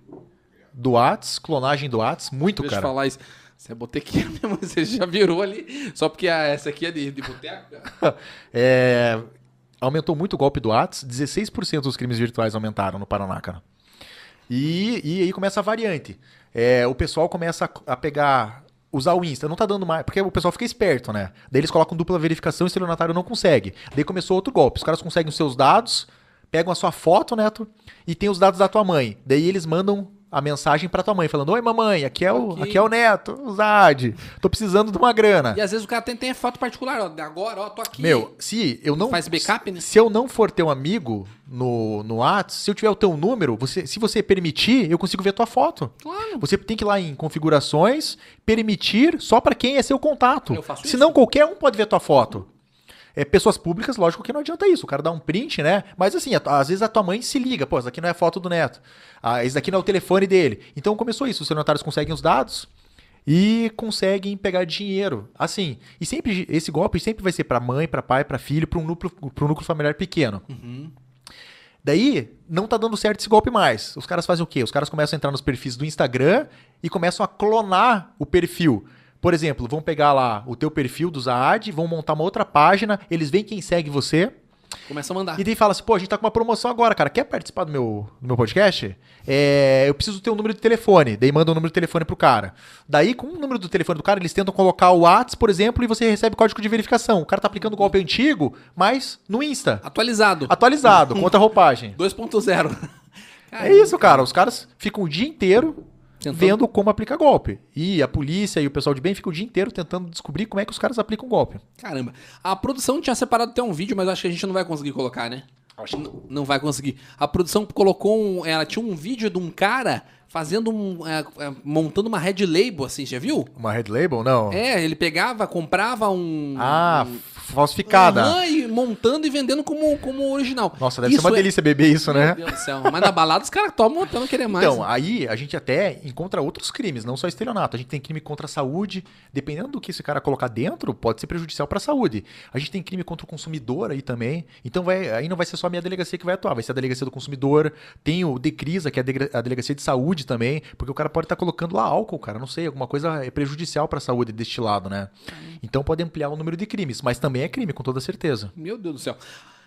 do Whats, clonagem do Whats, muito, Deixa cara. Deixa eu falar isso. Você é botequeiro mesmo, você já virou ali. Só porque a, essa aqui é de, de boteco? é, aumentou muito o golpe do Whats, 16% dos crimes virtuais aumentaram no Paraná, cara. E, e aí começa a variante. É, o pessoal começa a, a, pegar. Usar o Insta, não tá dando mais. Porque o pessoal fica esperto, né? Daí eles colocam dupla verificação e o estelionatário não consegue. Daí começou outro golpe. Os caras conseguem os seus dados, pegam a sua foto, Neto, e tem os dados da tua mãe. Daí eles mandam a mensagem para tua mãe, falando: Oi, mamãe, aqui é o, aqui é o neto, o Zad. Tô precisando de uma grana. E às vezes o cara tem, tem foto particular, ó, agora, ó, tô aqui. Meu, se eu não. Faz backup, né? Se eu não for teu amigo no, no WhatsApp, se eu tiver o teu número, você, se você permitir, eu consigo ver tua foto. Claro. Você tem que ir lá em configurações, permitir só para quem é seu contato. Eu faço Senão isso. qualquer um pode ver tua foto. É, pessoas públicas, lógico que não adianta isso. O cara dá um print, né? Mas assim, às vezes a tua mãe se liga, pô, isso aqui não é foto do neto. Ah, esse daqui não é o telefone dele. Então começou isso. Os notários conseguem os dados e conseguem pegar dinheiro. Assim, e sempre esse golpe sempre vai ser para mãe, para pai, para filho, para um núcleo, para um núcleo familiar pequeno. Uhum. Daí, não tá dando certo esse golpe mais. Os caras fazem o quê? Os caras começam a entrar nos perfis do Instagram e começam a clonar o perfil. Por exemplo, vão pegar lá o teu perfil do Zaad, vão montar uma outra página, eles veem quem segue você. Começa a mandar. E daí fala assim, pô, a gente tá com uma promoção agora, cara. Quer participar do meu, do meu podcast? É, eu preciso ter um número de telefone. Daí manda o um número de telefone pro cara. Daí, com o número do telefone do cara, eles tentam colocar o WhatsApp, por exemplo, e você recebe código de verificação. O cara tá aplicando o golpe antigo, mas no Insta. Atualizado. Atualizado, contra roupagem. 2.0. É isso, cara. Os caras ficam o dia inteiro Tentando... vendo como aplica golpe. E a polícia e o pessoal de bem ficam o dia inteiro tentando descobrir como é que os caras aplicam golpe. Caramba. A produção tinha separado até um vídeo, mas acho que a gente não vai conseguir colocar, né? Acho que não, não vai conseguir. A produção colocou um. Ela tinha um vídeo de um cara fazendo um. É, é, montando uma red label, assim, já viu? Uma red label? Não. É, ele pegava, comprava um. Ah, um, falsificada. E montando e vendendo como, como original. Nossa, deve Isso ser uma é- delícia beber isso, Meu né? Deus do céu. Mas na balada os caras tomam até não querer mais. Então, aí a gente até encontra outros crimes, não só estelionato. A gente tem crime contra a saúde, dependendo do que esse cara colocar dentro, pode ser prejudicial para a saúde. A gente tem crime contra o consumidor aí também. Então vai, aí não vai ser só a minha delegacia que vai atuar, vai ser a delegacia do consumidor. Tem o Decrisa, que é a dele- a delegacia de saúde também, porque o cara pode estar colocando lá álcool, cara, não sei, alguma coisa é prejudicial para a saúde deste lado, né? Então pode ampliar o número de crimes, mas também é crime, com toda certeza. Meu Deus do céu.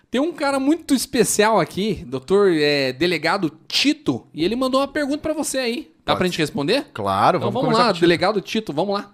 Tem um cara muito especial aqui, doutor é, delegado Tito, e ele mandou uma pergunta pra você aí. Dá Pode pra gente responder? Claro, Então vamos, vamos lá, delegado Tito, vamos lá.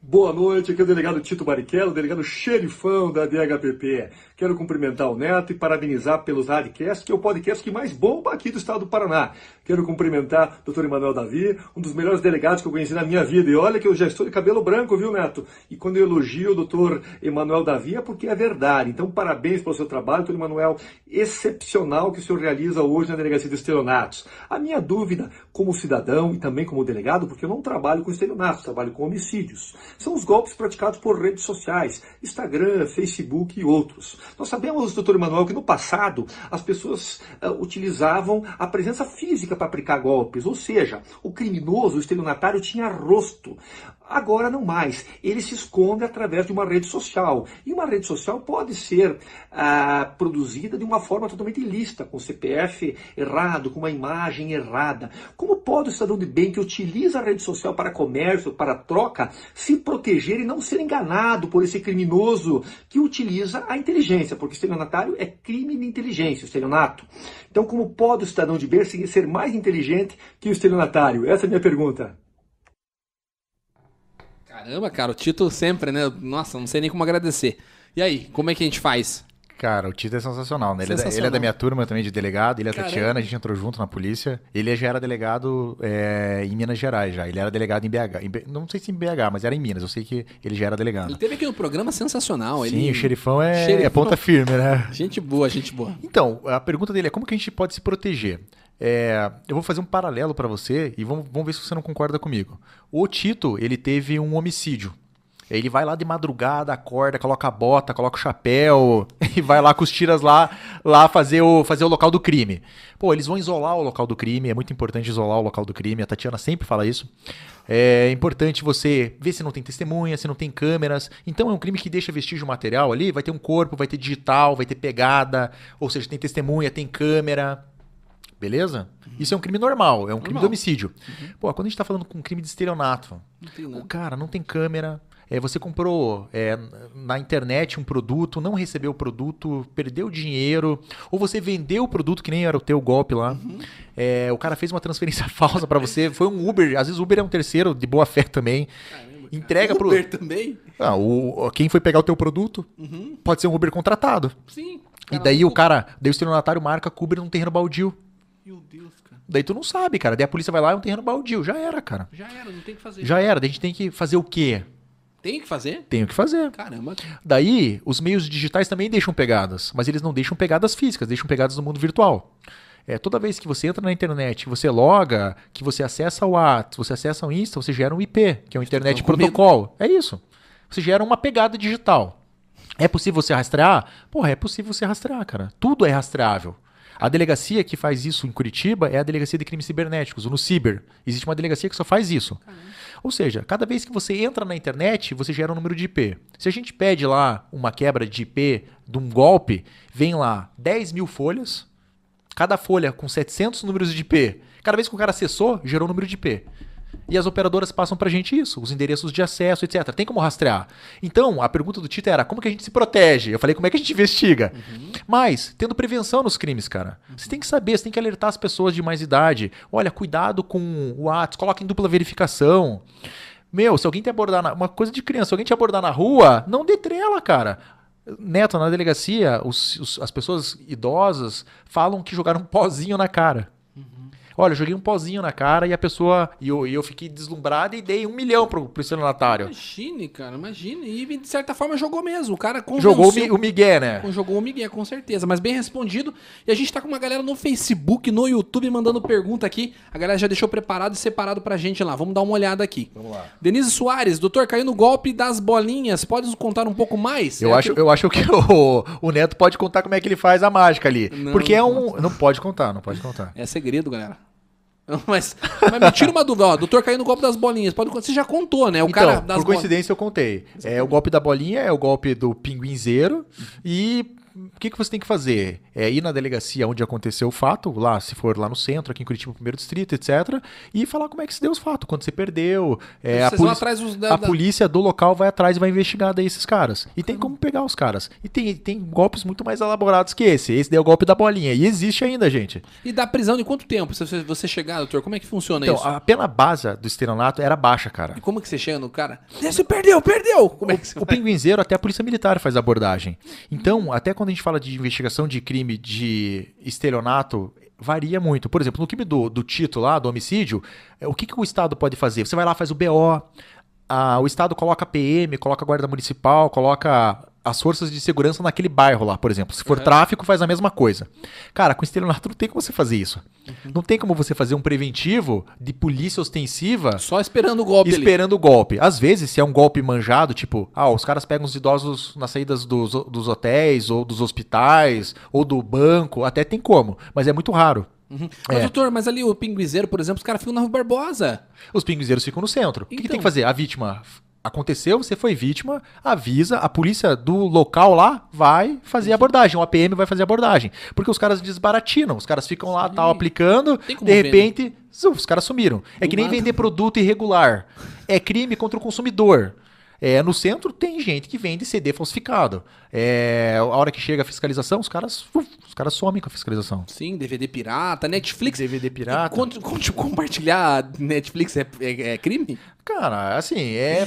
Boa noite, aqui é o delegado Tito Barrichello, delegado xerifão da DHPP. Quero cumprimentar o Neto e parabenizar pelos Radcast, que é o podcast que mais bomba aqui do estado do Paraná. Quero cumprimentar o Dr. Emanuel Davi, um dos melhores delegados que eu conheci na minha vida. E olha que eu já estou de cabelo branco, viu, Neto? E quando eu elogio o Dr. Emanuel Davi é porque é verdade. Então, parabéns pelo seu trabalho, Dr. Emanuel, excepcional que o senhor realiza hoje na Delegacia de Estelionatos. A minha dúvida, como cidadão e também como delegado, porque eu não trabalho com estelionatos, trabalho com homicídios, são os golpes praticados por redes sociais, Instagram, Facebook e outros. Nós sabemos, doutor Emanuel, que no passado as pessoas ah, utilizavam a presença física para aplicar golpes, ou seja, o criminoso, o estelionatário tinha rosto. Agora não mais. Ele se esconde através de uma rede social. E uma rede social pode ser ah, produzida de uma forma totalmente ilícita, com CPF errado, com uma imagem errada. Como pode o cidadão de bem que utiliza a rede social para comércio, para troca, se proteger e não ser enganado por esse criminoso que utiliza a inteligência? Porque estelionatário é crime de inteligência, estelionato. Então, como pode o cidadão de bem ser mais inteligente que o estelionatário? Essa é a minha pergunta. Caramba, cara, o Tito sempre, né? Nossa, não sei nem como agradecer. E aí, como é que a gente faz? Cara, o Tito é sensacional, né? Ele, é da- ele é da minha turma também de delegado, ele é Caramba. Tatiana, a gente entrou junto na polícia. Ele já era delegado é, em Minas Gerais já. Ele era delegado em BH. em não sei se em BH, mas era em Minas. Eu sei que ele já era delegado. Ele teve aqui no programa sensacional. Sim, ele... o xerifão é, Xerifão. é ponta firme, né? Gente boa, gente boa. Então, a pergunta dele é como que a gente pode se proteger? É, eu vou fazer um paralelo pra você e vamos, vamos ver se você não concorda comigo. O Tito, ele teve um homicídio. Ele vai lá de madrugada, acorda, coloca a bota, coloca o chapéu e vai lá com os tiras lá, lá fazer, o, fazer o local do crime. Pô, eles vão isolar o local do crime, é muito importante isolar o local do crime, a Tatiana sempre fala isso. É importante você ver se não tem testemunha, se não tem câmeras. Então é um crime que deixa vestígio material ali, vai ter um corpo, vai ter digital, vai ter pegada, ou seja, tem testemunha, tem câmera. Beleza? Isso é um crime normal, é um crime Normal. de homicídio. Pô, quando a gente tá falando com um crime de estelionato, o cara não tem câmera. é, você comprou é, na internet um produto, não recebeu o produto, perdeu dinheiro, ou você vendeu o produto que nem era o teu golpe lá. Uhum. é, o cara fez uma transferência falsa pra você, foi um Uber, às vezes Uber é um terceiro de boa fé também. Caramba, Entrega pro. Uber também? Ah, o, quem foi pegar o teu produto pode ser um Uber contratado. Sim. E daí o cara, daí o estelionatário marca Uber num terreno baldio. Meu Deus, cara. Daí tu não sabe, cara. Daí a polícia vai lá, é um terreno baldio. Já era, cara. Já era, não tem o que fazer. Já era. Daí a gente tem que fazer o quê? Tem que fazer? Tem o que fazer. Caramba. Daí, os meios digitais também deixam pegadas, mas eles não deixam pegadas físicas, deixam pegadas no mundo virtual. É, toda vez que você entra na internet, que você loga, que você acessa o WhatsApp, você acessa o Insta, você gera um IP, que é o Internet. Protocol. É isso. Você gera uma pegada digital. É possível você rastrear? Porra, é possível você rastrear, cara. Tudo é rastreável. A delegacia que faz isso em Curitiba é a Delegacia de Crimes Cibernéticos, no Ciber. Existe uma delegacia que só faz isso. Ou seja, cada vez que você entra na internet, você gera um número de IP. Se a gente pede lá uma quebra de IP de um golpe, vem lá 10 mil folhas, cada folha com 700 números de IP. Cada vez que o cara acessou, gerou um número de IP. E as operadoras passam pra gente isso, os endereços de acesso, etc. Tem como rastrear. Então, a pergunta do Tito era como que a gente se protege? Eu falei, como é que a gente investiga? Mas, tendo prevenção nos crimes, cara. Você tem que saber, você tem que alertar as pessoas de mais idade. Olha, cuidado com o WhatsApp, coloca em dupla verificação. Meu, se alguém te abordar na... Uma coisa de criança, se alguém te abordar na rua, não dê trela, cara. Neto, na delegacia, os- os- as pessoas idosas falam que jogaram um pozinho na cara. Olha, eu joguei um pozinho na cara e a pessoa. E eu, e eu fiquei deslumbrado e dei um milhão pro, pro estelionatário. Imagine, cara, imagine. E de certa forma jogou mesmo. O cara Jogou o, convenceu- o Miguel, né? Jogou o Miguel, com certeza. Mas bem respondido. E a gente tá com uma galera no Facebook, no YouTube, mandando pergunta aqui. A galera já deixou preparado e separado pra gente lá. Vamos dar uma olhada aqui. Vamos lá. Denise Soares, doutor, caiu no golpe das bolinhas. Pode nos contar um pouco mais? Eu É acho, aquilo- eu acho que o, o Neto pode contar como é que ele faz a mágica ali. Não, porque é um. Não pode contar, não pode contar. É segredo, galera. Mas, mas me tira uma dúvida, ó. Doutor caiu no golpe das bolinhas. Pode, você já contou, né? O então, cara das por coincidência eu contei. É o golpe da bolinha, é o golpe do pinguinzeiro e o que, que você tem que fazer? É ir na delegacia onde aconteceu o fato, lá, se for lá no centro, aqui em Curitiba, primeiro distrito, etc. E falar como é que se deu os fatos, quando você perdeu. É, a Vocês vão polícia, atrás dos- da- a da- polícia do local vai atrás e vai investigar daí esses caras. E tem como pegar os caras. E tem, tem golpes muito mais elaborados que esse. Esse daí é o golpe da bolinha. E existe ainda, gente. E da prisão de quanto tempo? Se você, você chegar, doutor, como é que funciona Então, isso? a pena base do estelionato era baixa, cara. E como que você chega no cara? Você perdeu, perdeu! Como é que você O pinguinzeiro, até a polícia militar faz abordagem. Então, até quando a gente fala de investigação de crime de estelionato, varia muito. Por exemplo, no crime do, do Tito lá, do homicídio, é, o que, que o Estado pode fazer? Você vai lá, faz o BO, a- o Estado coloca PM, coloca a Guarda Municipal, coloca as forças de segurança naquele bairro lá, por exemplo. Se for Uhum. tráfico, faz a mesma coisa. Cara, com estelionato não tem como você fazer isso. Uhum. Não tem como você fazer um preventivo de polícia ostensiva Só esperando o golpe ali. esperando o golpe. Às vezes, se é um golpe manjado, tipo, ah, os caras pegam os idosos nas saídas dos, dos hotéis, ou dos hospitais, ou do banco, até tem como, mas é muito raro. Uhum. Mas, É. doutor, mas ali o pinguizeiro, por exemplo, os caras ficam na Rua Barbosa. Os pinguizeiros ficam no centro. O que que, Então. tem que fazer? A vítima aconteceu, você foi vítima, avisa, a polícia do local lá vai fazer a abordagem, o APM vai fazer a abordagem. Porque os caras desbaratinam, os caras ficam lá, tal, aplicando, de né? repente, os caras sumiram. É Do que nem nada. vender produto irregular. É crime contra o consumidor. É, no centro tem gente que vende CD falsificado. É, a hora que chega a fiscalização, os caras, uf, os caras somem com a fiscalização. Sim, DVD pirata, Netflix. DVD pirata. Conte- compartilhar Netflix é, é- é crime? Cara, assim, é,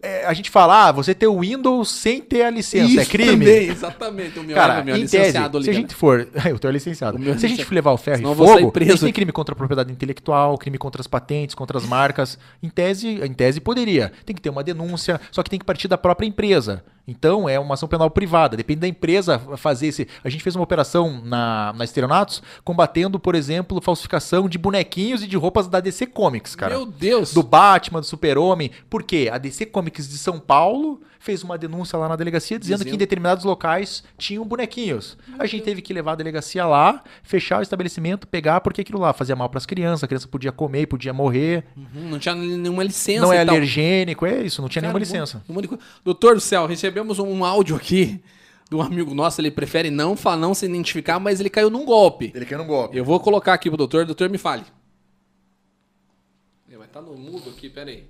é, A gente fala, ah, você ter o Windows sem ter a licença, é Isso crime? Também, exatamente. O meu, Cara, é, meu em tese, licenciado se a gente for. Eu tô licenciado. É Se a gente licenciado. for levar o ferro Senão e fogo, preso. a gente tem crime contra a propriedade intelectual, crime contra as patentes, contra as marcas. Em tese, em tese poderia. Tem que ter uma denúncia, só que tem que partir da própria empresa. Então é uma ação penal privada. Depende da empresa fazer esse. A gente fez uma operação na, na Estelionatos combatendo, por exemplo, falsificação de bonequinhos e de roupas da DC Comics, cara Meu Deus. do Batman, do Super-Homem. Por quê? A DC Comics de São Paulo fez uma denúncia lá na delegacia dizendo, que Dizendo. em determinados locais tinham bonequinhos. a gente teve que levar a delegacia lá, fechar o estabelecimento, pegar, porque aquilo lá fazia mal para as crianças, a criança podia comer e podia morrer. Uhum, Não tinha nenhuma licença não é e tal. alergênico, é isso, não tinha Cara, nenhuma um licença. um coisa. Doutor do céu, recebemos um áudio aqui de um amigo nosso, ele prefere não falar, não se identificar, mas ele caiu num golpe. Ele quer um golpe. Eu vou colocar aqui pro doutor, doutor me fale. Vai estar no mudo aqui, pera aí.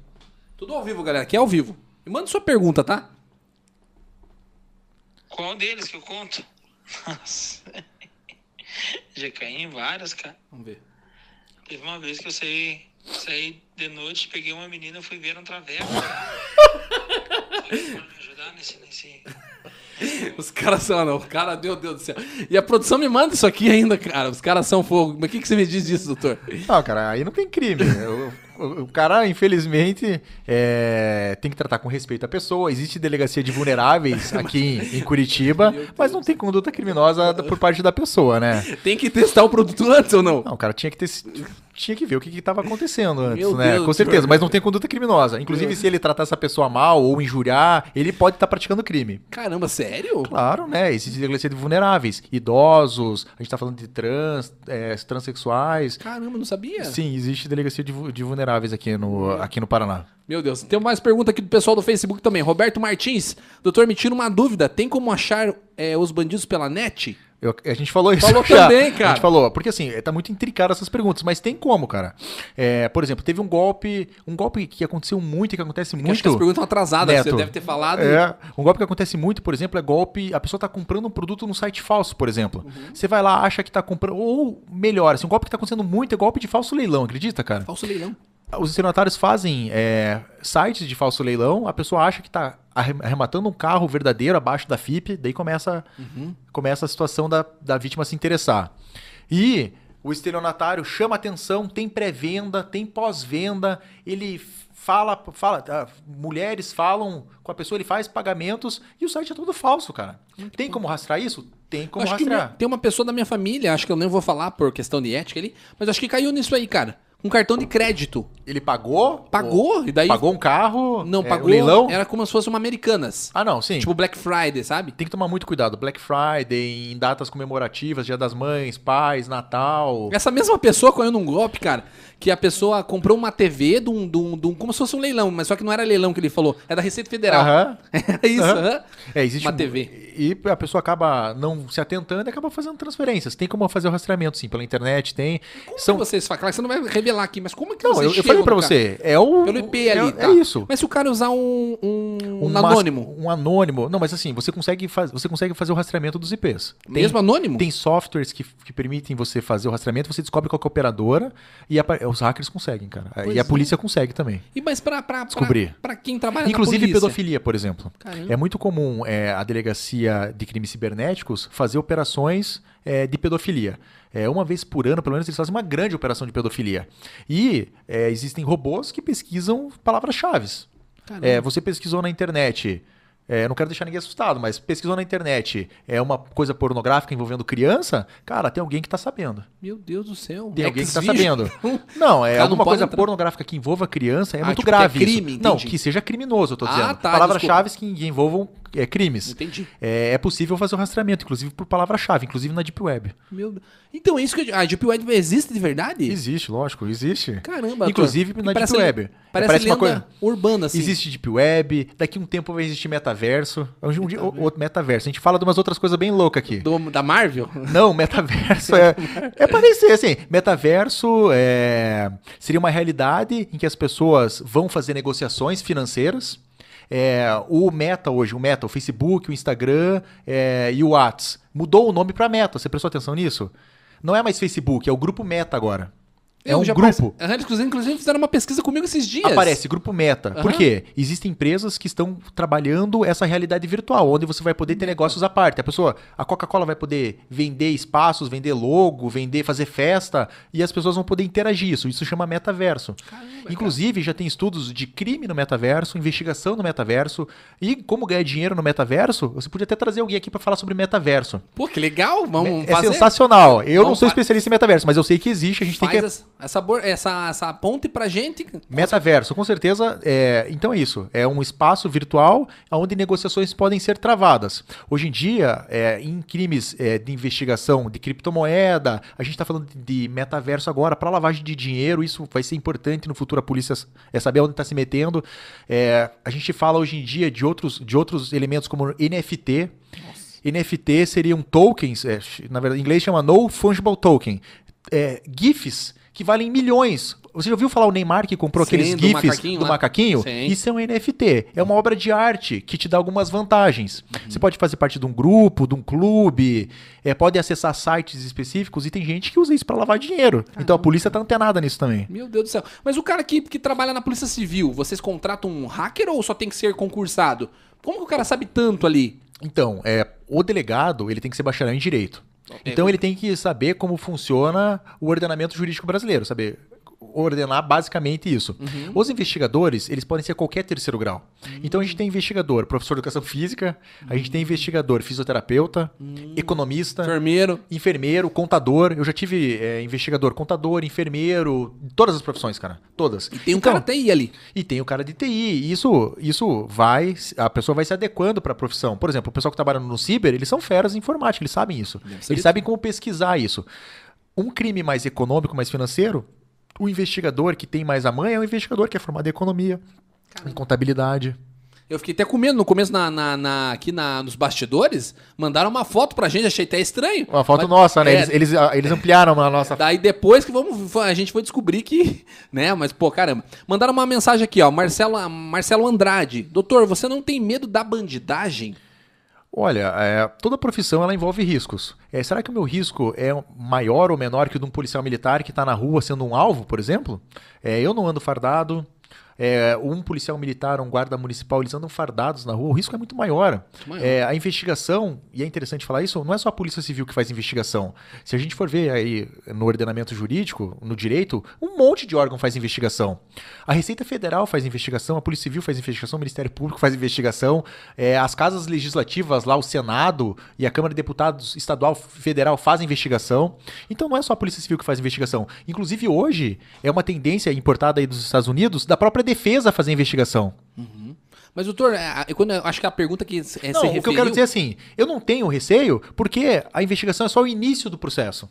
Tudo ao vivo, galera, aqui é ao vivo. E manda sua pergunta, tá? Qual deles que eu conto? Nossa. Já caí em várias, cara. Vamos ver. Teve uma vez que eu saí, saí de noite, peguei uma menina e fui ver um traveco. Pode me ajudar nesse, nesse... Os caras são, não, o cara, meu Deus do céu. E a produção me manda isso aqui ainda, cara. Os caras são fogo. Mas o que, que você me diz disso, doutor? Não, cara, aí não tem crime. o, o- cara, infelizmente, é, tem que tratar com respeito a pessoa. Existe delegacia de vulneráveis aqui em, em Curitiba, mas não tem conduta criminosa por parte da pessoa, né? Tem que testar o produto antes ou não? Não, o cara tinha que ter. Tinha que ver o que estava acontecendo antes, Meu né? Deus, Com certeza, doutor. mas não tem conduta criminosa. Inclusive, se ele tratar essa pessoa mal ou injuriar, ele pode estar praticando crime. Caramba, sério? Claro, né? Existe delegacia de vulneráveis, idosos, a gente tá falando de trans, é, transexuais. Caramba, não sabia? Sim, existe delegacia de, de vulneráveis aqui no, aqui no Paraná. Meu Deus, tem mais pergunta aqui do pessoal do Facebook também. Roberto Martins, doutor, me tira uma dúvida. Tem como achar é, os bandidos pela net? Eu- a gente falou isso Falou já. também, A cara. gente falou, porque assim, tá muito intricado essas perguntas, mas tem como, cara. É, por exemplo, teve um golpe, um golpe que aconteceu muito e que acontece Que muito. Acho que as perguntas estão atrasadas, Neto. você deve ter falado. É, um golpe que acontece muito, por exemplo, é golpe. A pessoa tá comprando um produto num site falso, por exemplo. Uhum. Você vai lá, acha que tá comprando. Ou melhor, assim, um golpe que tá acontecendo muito é golpe de falso leilão, acredita, cara? Falso leilão. Os estelionatários fazem é, sites de falso leilão, a pessoa acha que está arrematando um carro verdadeiro abaixo da FIP, daí começa, começa a situação da, da vítima se interessar. E O estelionatário chama atenção, tem pré-venda, tem pós-venda, ele fala, fala, ah, mulheres falam com a pessoa, ele faz pagamentos e o site é todo falso, cara. tem como rastrear isso? Tem como acho rastrear. tem uma pessoa da minha família, acho que eu nem vou falar por questão de ética ali, mas acho que caiu nisso aí, cara. Com cartão de crédito. Ele pagou? Pagou, e daí. Pagou um carro? Não, é, um pagou. leilão? Era como se fosse uma Americanas. Ah, não, sim. Tipo Black Friday, sabe? Tem que tomar muito cuidado. Black Friday, em datas comemorativas, Dia das Mães, Pais, Natal. Essa mesma pessoa caiu num golpe, cara, que a pessoa comprou uma TV de um, de um- de um- como se fosse um leilão, mas só que não era leilão que ele falou, é da Receita Federal. Aham. Era isso, Aham. É, existe Uma um- TV. E a pessoa acaba não se atentando e acaba fazendo transferências. Tem como fazer o rastreamento, sim, pela internet, tem. Como São... vocês fazem? Claro que você não vai revelar aqui, mas como é que Não, vocês eu, eu falei pra cara? você, é o. Pelo IP ali, é, tá? é isso. Mas se o cara usar um, um, um mas- anônimo, Um anônimo. Não, mas assim, você consegue, faz, você consegue fazer o rastreamento dos IPs. Tem- mesmo anônimo? Tem softwares que, que permitem você fazer o rastreamento, você descobre qual é a operadora e apa- os hackers conseguem, cara. Pois e a é. polícia consegue também. E mas pra, Descobrir. pra quem trabalha Inclusive na pedofilia, por exemplo. Caramba. É muito comum é, a delegacia de crimes cibernéticos fazer operações é, de pedofilia. É, uma vez por ano, pelo menos, eles fazem uma grande operação de pedofilia. E é, existem robôs que pesquisam palavras-chave. É, você pesquisou na internet. É, eu não quero deixar ninguém assustado, mas pesquisou na internet é uma coisa pornográfica envolvendo criança, cara, tem alguém que tá sabendo. Meu Deus do céu. Tem alguém que tá sabendo. Não, é Cara, não alguma pode coisa entrar. pornográfica que envolva criança é Ah, muito tipo, é grave. crime, isso. Não, que seja criminoso, eu tô Ah, dizendo. tá, Palavras-chave que envolvam é, crimes. Entendi. É, é possível fazer o rastreamento, inclusive por palavra-chave, inclusive na Deep Web. Meu Deus. Então é isso que eu... a Deep Web existe de verdade? Existe, lógico, existe. Caramba. Inclusive na Deep Web. Parece, Parece uma lenda coisa- urbana, assim. Existe Deep Web, daqui um tempo vai existir metaverso. Um dia, o- outro metaverso. A gente fala de umas outras coisas bem loucas aqui. Do- da Marvel? Não, metaverso é. É parecer, assim. Metaverso é, seria uma realidade em que as pessoas vão fazer negociações financeiras. É, o Meta hoje, o Meta, o Facebook, o Instagram é, e o Whats, mudou o nome para Meta. Você prestou atenção nisso? Não é mais Facebook, é o grupo Meta agora. É um grupo. parece- Aham, Inclusive, fizeram uma pesquisa comigo esses dias. Aparece Grupo Meta. Por Aham. quê? Existem empresas que estão trabalhando essa realidade virtual, onde você vai poder ter negócios à parte. A pessoa, a Coca-Cola vai poder vender espaços, vender logo, vender, fazer festa, e as pessoas vão poder interagir isso. Isso chama metaverso. Caramba, Inclusive, já tem estudos de crime no metaverso, investigação no metaverso, e como ganhar dinheiro no metaverso. Você podia até trazer alguém aqui para falar sobre metaverso. Pô, que legal. Vamos É fazer. sensacional. Eu não Vamos sou fa- especialista em metaverso, mas eu sei que existe. A gente tem Faz que essa, essa, essa, essa ponte pra gente. Metaverso, com certeza. É, então é isso. É um espaço virtual onde negociações podem ser travadas. Hoje em dia, é, em crimes é, de investigação de criptomoeda, a gente está falando de, metaverso agora para lavagem de dinheiro. Isso vai ser importante no futuro a polícia é saber onde está se metendo. É, a gente fala hoje em dia de outros, de outros elementos como NFT. NFT seriam tokens, é, na verdade, em inglês chama No Fungible Token. É, GIFs que valem milhões. Você já ouviu falar o Neymar que comprou Sim, aqueles do GIFs macaquinho do lá. macaquinho? Sim. Isso é um NFT. É uma obra de arte que te dá algumas vantagens. Você pode fazer parte de um grupo, de um clube, é, pode acessar sites específicos e tem gente que usa isso para lavar dinheiro. Então a polícia tá antenada nisso também. Meu Deus do céu. Mas o cara que, que trabalha na Polícia Civil, vocês contratam um hacker ou só tem que ser concursado? Como que o cara sabe tanto ali? Então, é, o delegado ele tem que ser bacharel em direito. Então ele tem que saber como funciona o ordenamento jurídico brasileiro, saber ordenar basicamente isso. Os investigadores, eles podem ser qualquer terceiro grau. Então a gente tem investigador, professor de educação física, a gente tem investigador, fisioterapeuta, economista, Enfermeiro. enfermeiro, contador. Eu já tive é, investigador, contador, enfermeiro, todas as profissões, cara, todas. E tem um Então, cara TI ali. e tem o cara de TI. E isso, isso vai. A pessoa vai se adequando para a profissão. Por exemplo, o pessoal que trabalha no ciber, eles são feras em informática, eles sabem isso. Eles sabem como pesquisar isso. Um crime mais econômico, mais financeiro, o investigador que tem mais a mãe é o investigador que é formado em economia, em contabilidade. Eu fiquei até com medo no começo, na, na- na- aqui na, nos bastidores, mandaram uma foto pra gente, achei até estranho. Uma foto Mas- nossa, né? É, Eles, eles, ah, eles ampliaram a nossa. Daí depois que vamos, a gente foi descobrir que, né, mas pô, caramba. Mandaram uma mensagem aqui, ó, Marcelo, Marcelo Andrade. Doutor, você não tem medo da bandidagem? Olha, é, toda profissão ela envolve riscos. É, será que o meu risco é maior ou menor que o de um policial militar que está na rua sendo um alvo, por exemplo? É, eu não ando fardado, é, um policial militar, um guarda municipal, eles andam fardados na rua, o risco é muito maior. maior. É, a investigação, e é interessante falar isso, não é só a Polícia Civil que faz investigação. Se a gente for ver aí no ordenamento jurídico, no direito, um monte de órgão faz investigação. A Receita Federal faz investigação, a Polícia Civil faz investigação, o Ministério Público faz investigação, é, as casas legislativas lá, o Senado e a Câmara de Deputados estadual, federal fazem investigação. Então não é só a Polícia Civil que faz investigação. Inclusive hoje é uma tendência importada aí dos Estados Unidos da própria defesa fazer investigação. Mas, doutor, é, quando eu acho que a pergunta que é, Não, você o que eu quero dizer é assim, eu não tenho receio porque a investigação é só o início do processo.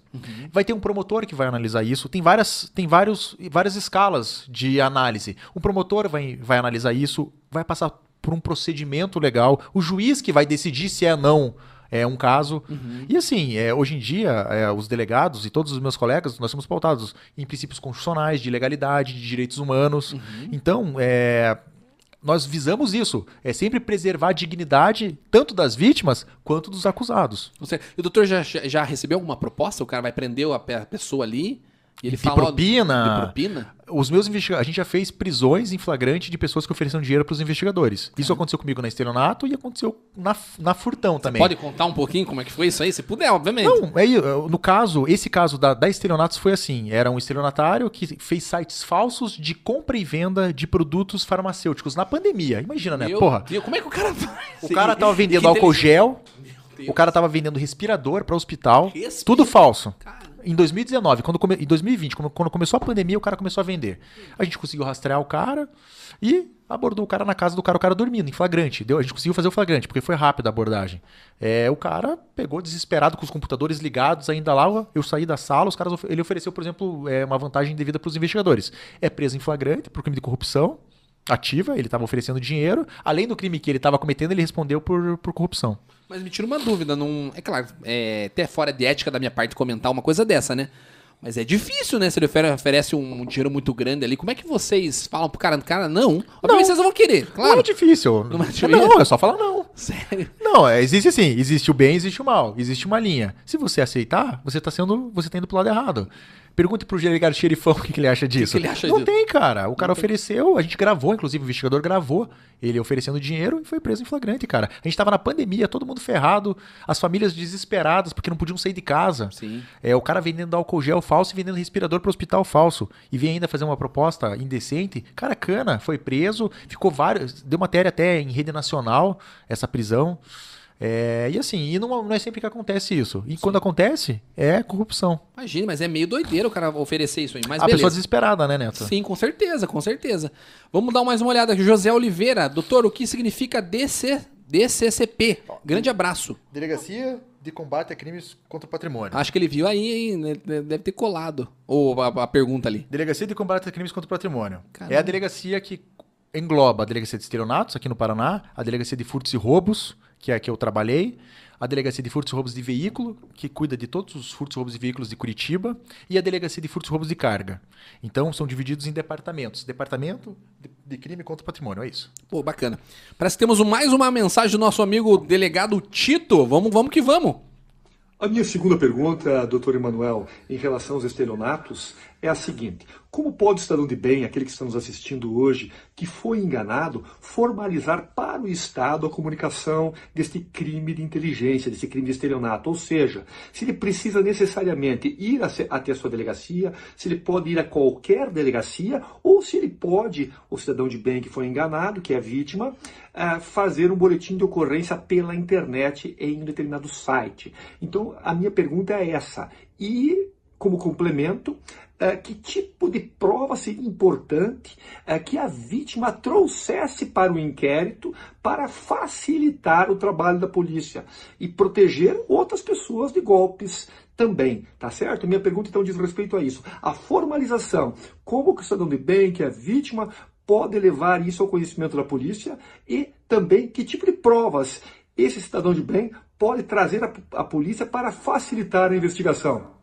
Vai ter um promotor que vai analisar isso, tem várias, tem vários, várias escalas de análise. O promotor vai, vai analisar isso, vai passar por um procedimento legal, o juiz que vai decidir se é ou não é um caso. E assim, é, hoje em dia, é, os delegados e todos os meus colegas, nós somos pautados em princípios constitucionais, de legalidade, de direitos humanos. Então, é, nós visamos isso. É sempre preservar a dignidade tanto das vítimas quanto dos acusados. Você, o doutor já, já recebeu alguma proposta? O cara vai prender a pessoa ali e ele De fala... propina. De propina? Os meus investigadores, a gente já fez prisões em flagrante de pessoas que ofereceram dinheiro para os investigadores. Isso aconteceu comigo na estelionato e aconteceu na, na furtão também. Pode contar um pouquinho como é que foi isso aí? Se puder, obviamente. Não, aí, no caso, esse caso da, da estelionatos foi assim: era um estelionatário que fez sites falsos de compra e venda de produtos farmacêuticos na pandemia. Imagina, né? Meu Porra. Deus, como é que o cara faz? O cara tava vendendo álcool gel, Deus. o cara tava vendendo respirador para hospital, Respira- tudo falso. Cara. Em 2019, quando come... em 2020, quando começou a pandemia, o cara começou a vender. A gente conseguiu rastrear o cara e abordou o cara na casa do cara, o cara dormindo, em flagrante. Deu, a gente conseguiu fazer o flagrante, porque foi rápida a abordagem. É, o cara pegou desesperado com os computadores ligados ainda lá. Eu saí da sala, os caras ele ofereceu, por exemplo, é, uma vantagem devida para os investigadores. É preso em flagrante por crime de corrupção ativa, ele estava oferecendo dinheiro. Além do crime que ele estava cometendo, ele respondeu por, por corrupção. Mas me tira uma dúvida, não... É claro, é até fora de ética da minha parte comentar uma coisa dessa, né? Mas é difícil, né? Se ele ofere- oferece um dinheiro muito grande ali, como é que vocês falam pro cara, cara, não? Obviamente vocês não vão querer, Não claro. é difícil. Não é É, difícil? não, é só falar não. Sério. Não, é, existe assim, existe o bem, existe o mal, existe uma linha. Se você aceitar, você tá sendo, você tá indo pro lado errado. Pergunte pro delegado xerifão o que, que ele acha disso. que ele acha não disso? tem, cara. O cara ofereceu, a gente gravou, inclusive o investigador gravou ele oferecendo dinheiro e foi preso em flagrante, cara. A gente tava na pandemia, todo mundo ferrado, as famílias desesperadas porque não podiam sair de casa. Sim. É, o cara vendendo álcool gel falso e vendendo respirador pro hospital falso. E vem ainda fazer uma proposta indecente. Cara, cana, foi preso, ficou vários. Deu matéria até em rede nacional essa prisão. É, e assim, e não, não é sempre que acontece isso. E quando acontece, é corrupção. Imagina, mas é meio doideira o cara oferecer isso aí. Mas a beleza. pessoa desesperada, né, Neto? Sim, com certeza, com certeza. Vamos dar mais uma olhada aqui. José Oliveira, doutor, o que significa DC, DCCP? Grande abraço. Delegacia de Combate a Crimes contra o Patrimônio. Acho que ele viu aí, hein? né? Deve ter colado. Ou a, a pergunta ali. Delegacia de Combate a Crimes contra o Patrimônio. Caramba. É a delegacia que engloba a Delegacia de Estelionatos, aqui no Paraná, a Delegacia de Furtos e Roubos, que é a que eu trabalhei, a Delegacia de Furtos e Roubos de Veículo, que cuida de todos os furtos e roubos de veículos de Curitiba, e a Delegacia de Furtos e Roubos de Carga. Então, são divididos em departamentos. Departamento de, Crime contra o Patrimônio, é isso. Pô, bacana. Parece que temos mais uma mensagem do nosso amigo delegado Tito. Vamos, vamos que vamos. A minha segunda pergunta, doutor Emanuel, em relação aos estelionatos, é a seguinte: como pode o cidadão de bem, aquele que está nos assistindo hoje, que foi enganado, formalizar para o Estado a comunicação deste crime de inteligência, desse crime de estelionato? Ou seja, se ele precisa necessariamente ir a até a sua delegacia, se ele pode ir a qualquer delegacia, ou se ele pode, o cidadão de bem que foi enganado, que é vítima, eh, fazer um boletim de ocorrência pela internet em um determinado site. Então, a minha pergunta é essa. E, como complemento, eh, que tipo de prova seria importante eh, que a vítima trouxesse para o inquérito para facilitar o trabalho da polícia e proteger outras pessoas de golpes também, tá certo? Minha pergunta então diz respeito a isso. A formalização, como que o cidadão de bem, que é vítima, pode levar isso ao conhecimento da polícia e também que tipo de provas esse cidadão de bem pode trazer à à polícia para facilitar a investigação.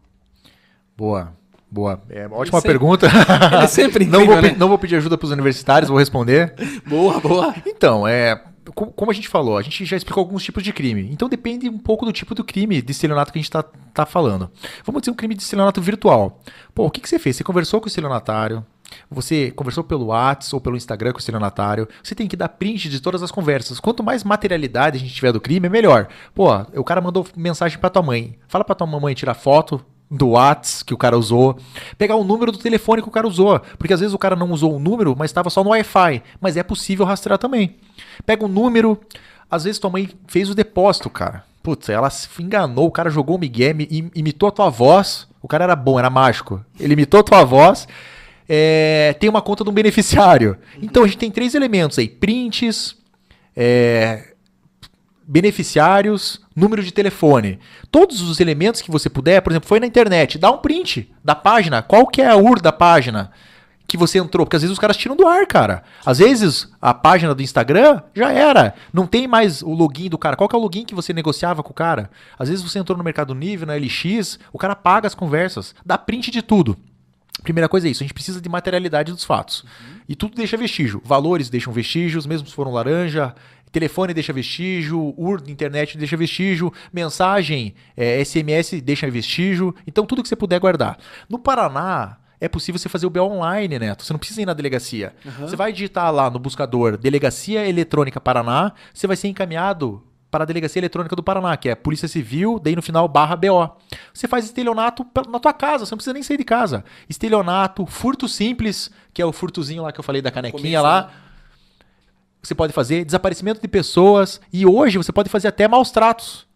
Boa. Boa. É, ótima sempre- pergunta. É sempre não, incrível, vou, pe- né? não vou pedir ajuda para os universitários, vou responder. Boa, boa. Então, é. co- Como a gente falou, a gente já explicou alguns tipos de crime. Então depende um pouco do tipo do crime de estelionato que a gente está tá falando. Vamos dizer um crime de estelionato virtual. Pô, o que, que você fez? Você conversou com o estelionatário, Você conversou pelo WhatsApp ou pelo Instagram com o estelionatário, você tem que dar print de todas as conversas. Quanto mais materialidade a gente tiver do crime, é melhor. Pô, o cara mandou mensagem pra tua mãe. Fala pra tua mamãe tirar foto do WhatsApp que o cara usou, pegar o número do telefone que o cara usou, porque às vezes o cara não usou o número, mas estava só no Wi-Fi, mas é possível rastrear também. Pega o número, às vezes tua mãe fez o depósito, cara. Putz, ela se enganou, o cara jogou o Miguel, im- imitou a tua voz, o cara era bom, era mágico. Ele imitou a tua voz, é, tem uma conta de um beneficiário. Então a gente tem três elementos aí: prints, é, beneficiários, número de telefone. Todos os elementos que você puder, por exemplo, foi na internet, dá um print da página. Qual que é a UR da página que você entrou? Porque às vezes os caras tiram do ar, cara. Às vezes a página do Instagram já era. Não tem mais o login do cara. Qual que é o login que você negociava com o cara? Às vezes você entrou no Mercado Livre, na LX, o cara paga as conversas, dá print de tudo. Primeira coisa é isso, a gente precisa de materialidade dos fatos. E tudo deixa vestígio. Valores deixam vestígios, mesmo se for um laranja. Telefone deixa vestígio, UR de internet deixa vestígio, mensagem, é, SMS deixa vestígio. Então, tudo que você puder guardar. No Paraná, é possível você fazer o BO online, Neto. Você não precisa ir na delegacia. Você vai digitar lá no buscador Delegacia Eletrônica Paraná, você vai ser encaminhado para a Delegacia Eletrônica do Paraná, que é Polícia Civil, daí no final barra BO. Você faz estelionato na tua casa, você não precisa nem sair de casa. Estelionato, furto simples, que é o furtozinho lá que eu falei da canequinha Começo, lá. né? Você pode fazer desaparecimento de pessoas e hoje você pode fazer até maus tratos.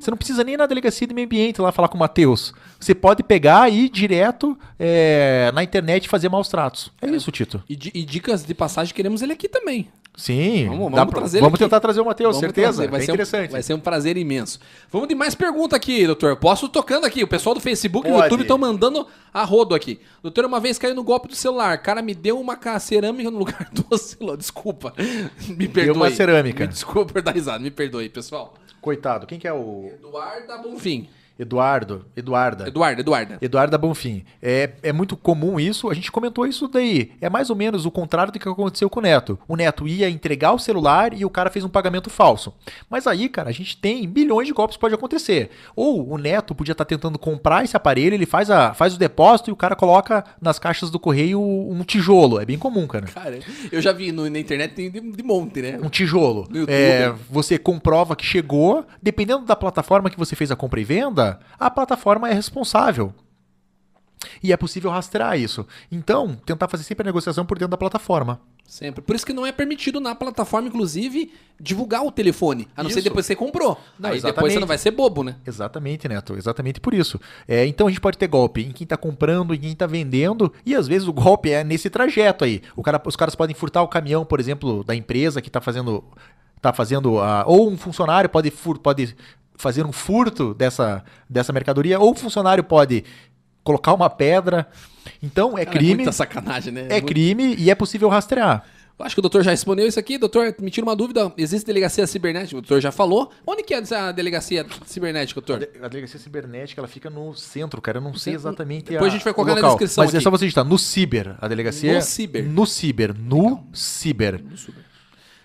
Você não precisa nem ir na delegacia de meio ambiente lá falar com o Matheus. Você pode pegar e ir direto é, na internet e fazer maus tratos. É isso, Tito. E, e dicas de passagem, queremos ele aqui também. Sim. Vamos- dá vamos pra- vamos tentar trazer o Matheus, certeza. trazer, Vai é ser um- interessante. vai ser um prazer imenso. Vamos de mais pergunta aqui, doutor. Posso tocando aqui. O pessoal do Facebook e do. YouTube estão mandando a rodo aqui. Doutor, uma vez caiu no golpe do celular. Cara, me deu uma ca- cerâmica no lugar do celular. Desculpa. Me perdoe. uma cerâmica. Me desculpa por dar risada. Me perdoe, pessoal. Coitado, quem que é o Eduarda Bonfim. Eduardo? Eduarda. Eduarda, Eduarda. Eduarda Bonfim. É, é muito comum isso, a gente comentou isso daí. É mais ou menos o contrário do que aconteceu com o Neto. O Neto ia entregar o celular e o cara fez um pagamento falso. Mas aí, cara, a gente tem milhões de golpes que pode acontecer. Ou o Neto podia estar tentando comprar esse aparelho, ele faz, a, faz o depósito e o cara coloca nas caixas do correio um tijolo. É bem comum, cara. Cara, eu já vi no- na internet tem de, de monte, né? Um tijolo. É, você comprova que chegou, dependendo da plataforma que você fez a compra e venda, a plataforma é responsável. E é possível rastrear isso. Então, tentar fazer sempre a negociação por dentro da plataforma. Sempre. Por isso que não é permitido na plataforma, inclusive, divulgar o telefone. A não ser Isso. depois que você comprou. Não, Aí depois exatamente. você não vai ser bobo, né? Exatamente, Neto. Exatamente por isso. É, então a gente pode ter golpe em quem está comprando, em quem está vendendo, e às vezes o golpe é nesse trajeto aí. O cara, os caras podem furtar o caminhão, por exemplo, da empresa que está fazendo. Tá fazendo a, ou um funcionário pode, fur, pode fazer um furto dessa, dessa mercadoria, ou o funcionário pode colocar uma pedra. Então é Cara, crime. muita sacanagem, né? É Muito- crime e é possível rastrear. Eu Acho que o doutor já respondeu isso aqui. Doutor, me tira uma dúvida. Existe delegacia cibernética? O doutor já falou. Onde que é essa delegacia cibernética, doutor? A delegacia cibernética ela fica no centro, cara. Eu não sei exatamente Depois a gente vai colocar na local. descrição Mas é aqui. só você digitar no Ciber. A delegacia No é Ciber. No Ciber. No Ciber.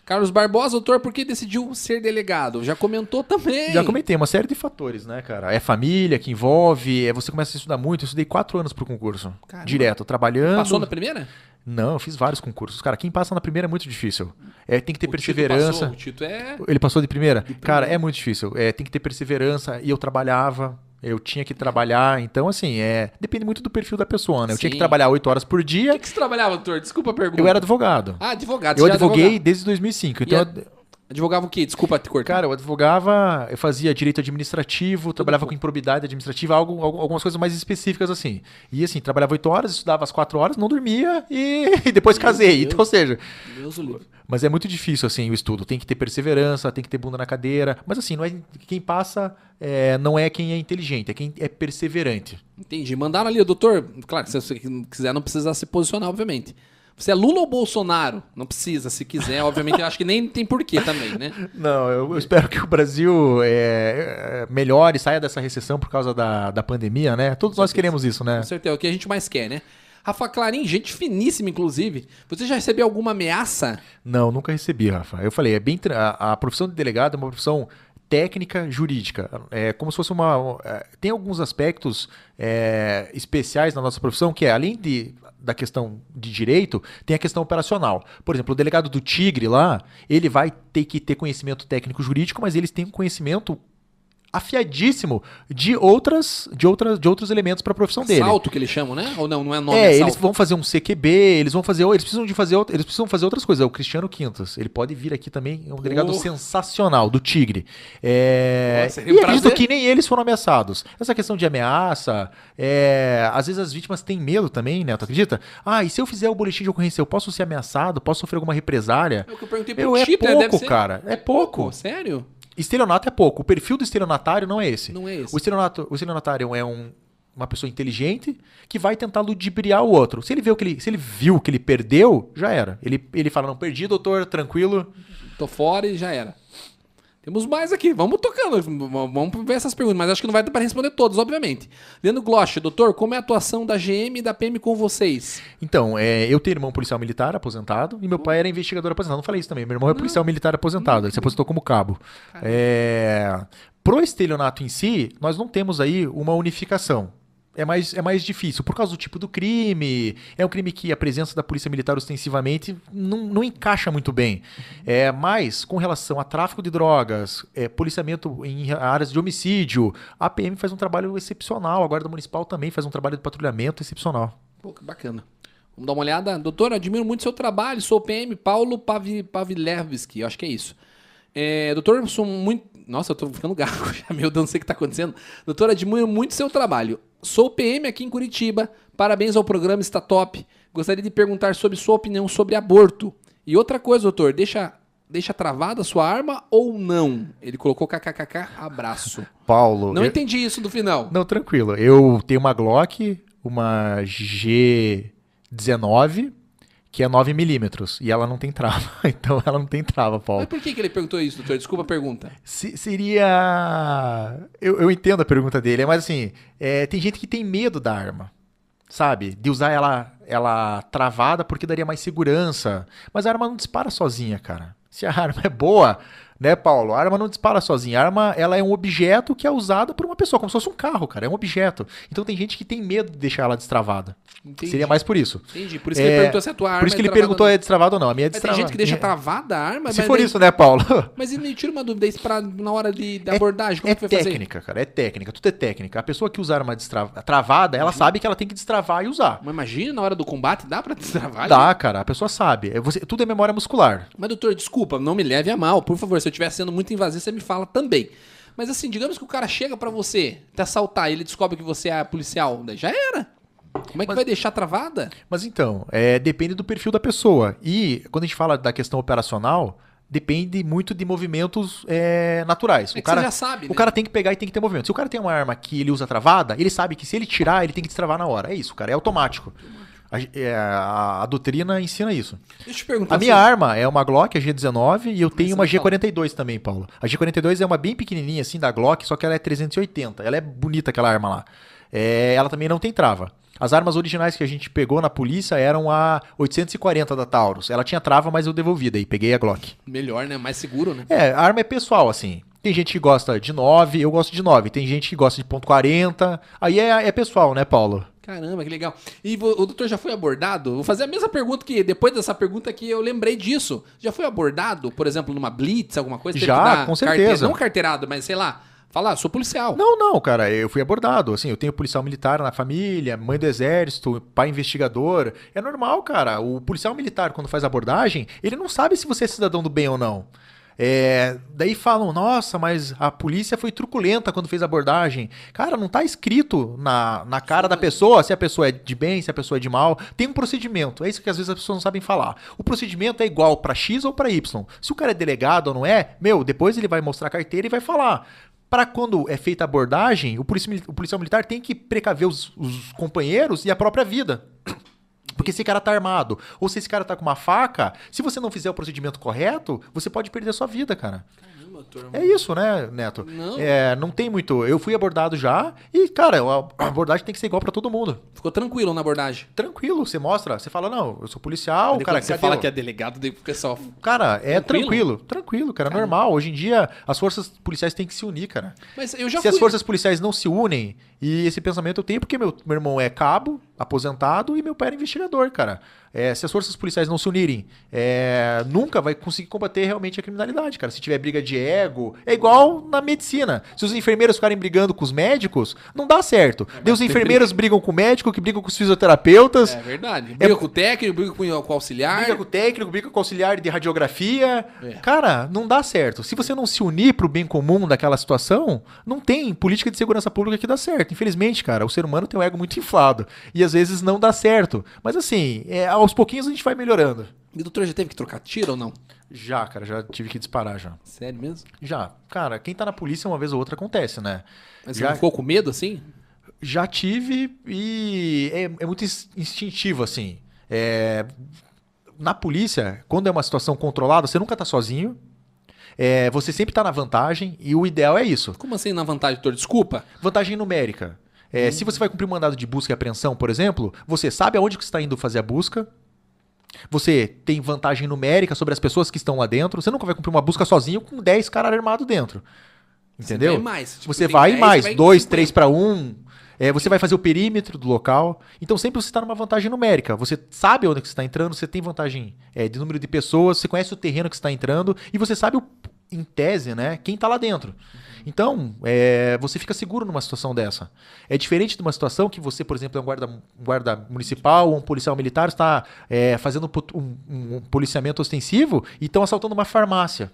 Carlos Barbosa, doutor, por que decidiu ser delegado? Já comentou também. Já comentei uma série de fatores, né, cara? É família que envolve, é você começa a estudar muito. Eu estudei quatro anos pro concurso. Caramba. Direto, trabalhando. Passou na primeira? Não, eu fiz vários concursos. Cara, quem passa na primeira é muito difícil. É, tem que ter O Tito perseverança. passou, O Tito é... Ele passou de primeira? Cara, é muito difícil. É, tem que ter perseverança. E eu trabalhava, eu tinha que trabalhar. Então, assim, é depende muito do perfil da pessoa, né? Eu tinha Sim. que trabalhar oito horas por O dia. que, que você trabalhava, doutor? Desculpa a pergunta. Eu era advogado. Ah, advogado. Eu você já advoguei advogava. desde 2005. Então, E a- eu- Advogava o quê? Desculpa te cortar. cara, eu advogava, eu fazia direito administrativo, trabalhava com improbidade administrativa, algo, algu- algumas coisas mais específicas assim. E assim, trabalhava oito horas, estudava às quatro horas, não dormia e, e depois casei. Deus. Então, ou seja, Deus o livre. mas é muito difícil assim o estudo. Tem que ter perseverança, tem que ter bunda na cadeira. Mas assim, não é quem passa é, não é quem é inteligente, é quem é perseverante. Entendi. Mandaram ali, doutor. Claro, se você quiser, não precisa se posicionar, obviamente. Você é Lula ou Bolsonaro? Não precisa, se quiser. Obviamente, eu acho que nem tem porquê também, né? Não, eu, eu espero que o Brasil é, é, melhore, saia dessa recessão por causa da, da pandemia, né? Todos nós queremos isso, né? Com certeza, é o que a gente mais quer, né? Rafa Clarim, gente finíssima, inclusive. Você já recebeu alguma ameaça? Não, nunca recebi, Rafa. Eu falei, é bem a, a profissão de delegado é uma profissão técnica jurídica. É como se fosse uma. é, Tem alguns aspectos é, especiais na nossa profissão que é, além de da questão de direito, tem a questão operacional. Por exemplo, o delegado do Tigre lá, ele vai ter que ter conhecimento técnico jurídico, mas eles têm um conhecimento afiadíssimo de outras de outras de outros elementos para a profissão dele. Salto que eles chamam, né? Ou não, não é nome, É, é eles vão fazer um CQB, eles vão fazer, eles precisam de fazer, eles precisam fazer outras coisas. É O Cristiano Quintas, ele pode vir aqui também, é um delegado Oh. sensacional do Tigre. É, Nossa, seria um e acredito que nem eles foram ameaçados. Essa questão de ameaça, é, às vezes as vítimas têm medo também, né? Tu acredita? Ah, e se eu fizer o boletim de ocorrência, eu posso ser ameaçado, posso sofrer alguma represália? É o que eu perguntei pro Eu, é Tito, né? Pouco, ser- cara, é pouco. Sério? Estelionato é pouco. O perfil do estelionatário não é esse. Não é esse. O estelionato, o estelionatário é um- uma pessoa inteligente que vai tentar ludibriar o outro. Se ele, viu que ele, se ele viu que ele perdeu, já era. Ele, ele fala, não, perdi, doutor, tranquilo. Tô fora e já era. Temos mais aqui, vamos tocando, vamos ver essas perguntas, mas acho que não vai dar para responder todas, obviamente. Leandro Glosch, doutor, como é a atuação da GM e da PM com vocês? Então, é, eu tenho irmão policial militar aposentado e meu pai era investigador aposentado. Não falei isso também. Meu irmão é policial militar aposentado. Ele se aposentou como cabo. É, pro estelionato em si, nós não temos aí uma unificação. É mais, é mais difícil, por causa do tipo do crime. É um crime que a presença da polícia militar ostensivamente não, não encaixa muito bem. É, mas, com relação a tráfico de drogas, é, policiamento em áreas de homicídio, a PM faz um trabalho excepcional. A Guarda Municipal também faz um trabalho de patrulhamento excepcional. Pô, que bacana. Vamos dar uma olhada. Doutor, admiro muito seu trabalho. Sou PM Paulo Pavi, Pavilevski, acho que é isso. É, doutor, sou muito. Nossa, eu tô ficando gago já, meu Deus, não sei o que tá acontecendo. Doutor, admiro muito seu trabalho. Sou PM aqui em Curitiba. Parabéns ao programa, está top. Gostaria de perguntar sobre sua opinião sobre aborto. E outra coisa, doutor, deixa, deixa travada a sua arma ou não? Ele colocou kkkk, abraço. Paulo. Não eu- entendi isso do final. Não, tranquilo. Eu tenho uma Glock, uma G19, que é 9mm, e ela não tem trava. Então ela não tem trava, Paulo. Mas por que, que ele perguntou isso, doutor? Desculpa a pergunta. Se- seria. Eu, eu entendo a pergunta dele, mas assim, é, tem gente que tem medo da arma. Sabe? De usar ela, ela travada porque daria mais segurança. Mas a arma não dispara sozinha, cara. Se a arma é boa, né, Paulo? A arma não dispara sozinha. A arma, ela é um objeto que é usada por uma pessoa, como se fosse um carro, cara. É um objeto. Então tem gente que tem medo de deixar ela destravada. Entendi. Seria mais por isso. Entendi. Por isso que ele É, perguntou se a tua arma Por isso que é ele perguntou é destravada ou não. A minha é Mas tem destravada. gente que deixa travada a arma, Se for daí- isso, né, Paulo? Mas e me tira uma dúvida, isso pra, na hora de, da É- abordagem, como é que vai fazer? técnica, cara. É técnica. Tudo é técnica. A pessoa que usar arma destra- travada, ela sabe que ela tem que destravar e usar. Mas imagina, na hora do combate, dá pra destravar? Dá, cara. A pessoa sabe. É você- tudo é memória muscular. Mas, doutor, desculpa, não me leve a mal. Por favor, se eu estiver sendo muito invasivo, você me fala também. Mas assim, digamos que o cara chega pra você, te assaltar, e ele descobre que você é policial, daí já era. Como é que vai deixar travada? Mas então, é, depende do perfil da pessoa. E quando a gente fala da questão operacional, depende muito de movimentos é, naturais. É o cara, você já sabe, né? O cara tem que pegar e tem que ter movimento. Se o cara tem uma arma que ele usa travada, ele sabe que se ele tirar, ele tem que destravar na hora. É isso, cara. É automático. A, é, a- a doutrina ensina isso. Deixa eu te perguntar. A minha assim, arma é uma Glock, a G19, e eu tenho uma me fala. G42 também, Paulo. A G42 é uma bem pequenininha, assim, da Glock, só que ela é 380. Ela é bonita, aquela arma lá. É, ela também não tem trava. As armas originais que a gente pegou na polícia eram a 840 da Taurus. Ela tinha trava, mas eu devolvi daí, peguei a Glock. Melhor, né? Mais seguro, né? É, a arma é pessoal, assim. Tem gente que gosta de 9, eu gosto de 9. Tem gente que gosta de ponto .40. Aí é, é pessoal, né, Paulo? Caramba, que legal. E o doutor já foi abordado? Vou fazer a mesma pergunta que depois dessa pergunta aqui eu lembrei disso. Já foi abordado, por exemplo, numa blitz, alguma coisa? Já, que com certeza. carte- Não carteirado, mas sei lá. Falar, sou policial. Não, não, cara, eu fui abordado. Assim, eu tenho policial militar na família, mãe do exército, pai investigador. É normal, cara. O policial militar, quando faz abordagem, ele não sabe se você é cidadão do bem ou não. É, daí falam, nossa, mas a polícia foi truculenta quando fez a abordagem. Cara, não tá escrito na, na cara da pessoa se a pessoa é de bem, se a pessoa é de mal. Tem um procedimento. É isso que às vezes as pessoas não sabem falar. O procedimento é igual pra X ou pra Y. Se o cara é delegado ou não é, meu, depois ele vai mostrar a carteira e vai falar. Para quando é feita a abordagem, o, polici- o policial militar tem que precaver os, os companheiros e a própria vida. Porque esse cara tá armado, ou se esse cara tá com uma faca, se você não fizer o procedimento correto, você pode perder a sua vida, cara. Caramba. É isso, né, Neto? Não. É, não tem muito. Eu fui abordado já e, cara, a abordagem tem que ser igual pra todo mundo. Ficou tranquilo na abordagem. Tranquilo, você mostra, você fala, não, eu sou policial, Daí cara, você fala o- que é delegado, daí o pessoal. Cara, é Tranquilo? tranquilo, tranquilo, cara, normal. Hoje em dia, as forças policiais têm que se unir, cara. Mas eu já Se fui. as forças policiais não se unem, e esse pensamento eu tenho porque meu, meu irmão é cabo, aposentado, e meu pai era investigador, cara. É, se as forças policiais não se unirem, é, nunca vai conseguir combater realmente a criminalidade, cara. Se tiver briga de ego, é igual na medicina. Se os enfermeiros ficarem brigando com os médicos, não dá certo. Daí os enfermeiros brigam com o médico, que brigam com os fisioterapeutas. É verdade. Briga com o técnico, briga com, com o auxiliar. Briga com o técnico, briga com o auxiliar de radiografia. É. Cara, não dá certo. Se você não se unir pro bem comum daquela situação, não tem política de segurança pública que dá certo. Infelizmente, cara, o ser humano tem um ego muito inflado. E às vezes não dá certo. Mas assim, é, aos pouquinhos a gente vai melhorando. E o doutor já teve que trocar tiro ou não? Já, cara, já tive que disparar já. Sério mesmo? Já. Cara, quem tá na polícia uma vez ou outra acontece, né? Mas você já, não ficou com medo assim? já tive e é, é muito ins- instintivo, assim. É, na polícia, quando é uma situação controlada, você nunca tá sozinho. É, você sempre tá na vantagem e o ideal é isso. Como assim na vantagem, doutor? Desculpa. Vantagem numérica. É, Se você vai cumprir um mandado de busca e apreensão, por exemplo, você sabe aonde que você está indo fazer a busca. Você tem vantagem numérica sobre as pessoas que estão lá dentro. Você nunca vai cumprir uma busca sozinho com 10 caras armados dentro. Entendeu? vai mais. Tipo, você vai 10, mais, você vai em 2, 50. 3 para 1. É, você vai fazer o perímetro do local. Então sempre você está numa vantagem numérica. Você sabe onde que você está entrando, você tem vantagem é, de número de pessoas, você conhece o terreno que você está entrando e você sabe, o- em tese, né, quem está lá dentro. Então, é, você fica seguro numa situação dessa. É diferente de uma situação que você, por exemplo, é um guarda, um guarda municipal ou um policial militar, está é, fazendo um, um- policiamento ostensivo e estão assaltando uma farmácia.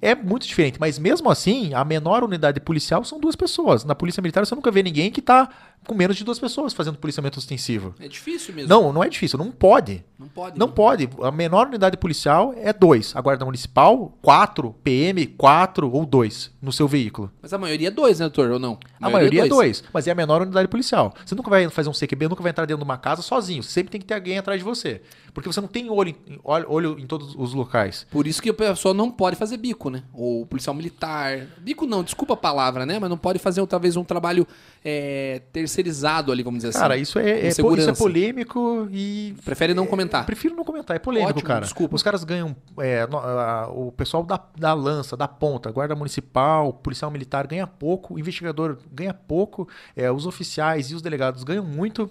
É muito diferente, mas mesmo assim, a menor unidade policial são duas pessoas. Na polícia militar você nunca vê ninguém que tá com menos de duas pessoas fazendo policiamento ostensivo. É difícil mesmo. Não, não é difícil, não pode. Não pode. Não né? pode. A menor unidade policial é dois. A guarda municipal, quatro. PM, quatro ou dois no seu veículo. Mas a maioria é dois, né, doutor? Ou não? A maioria é dois, mas é a menor unidade policial. Você nunca vai fazer um CQB, nunca vai entrar dentro de uma casa sozinho. Você sempre tem que ter alguém atrás de você. Porque você não tem olho em, olho, olho em todos os locais. Por isso que a pessoa não pode fazer bico, né? Ou policial militar. Bico não, desculpa a palavra, né? Mas não pode fazer talvez um trabalho é, terceirizado ali, vamos dizer assim. Cara, isso é, é, isso é polêmico e. Prefere não é, comentar. eu prefiro não comentar, é polêmico, Ótimo, cara. desculpa. Os caras ganham. é, no- a- o pessoal da, da lança, da ponta, guarda municipal, policial militar ganha pouco, o investigador ganha pouco, é, os oficiais e os delegados ganham muito.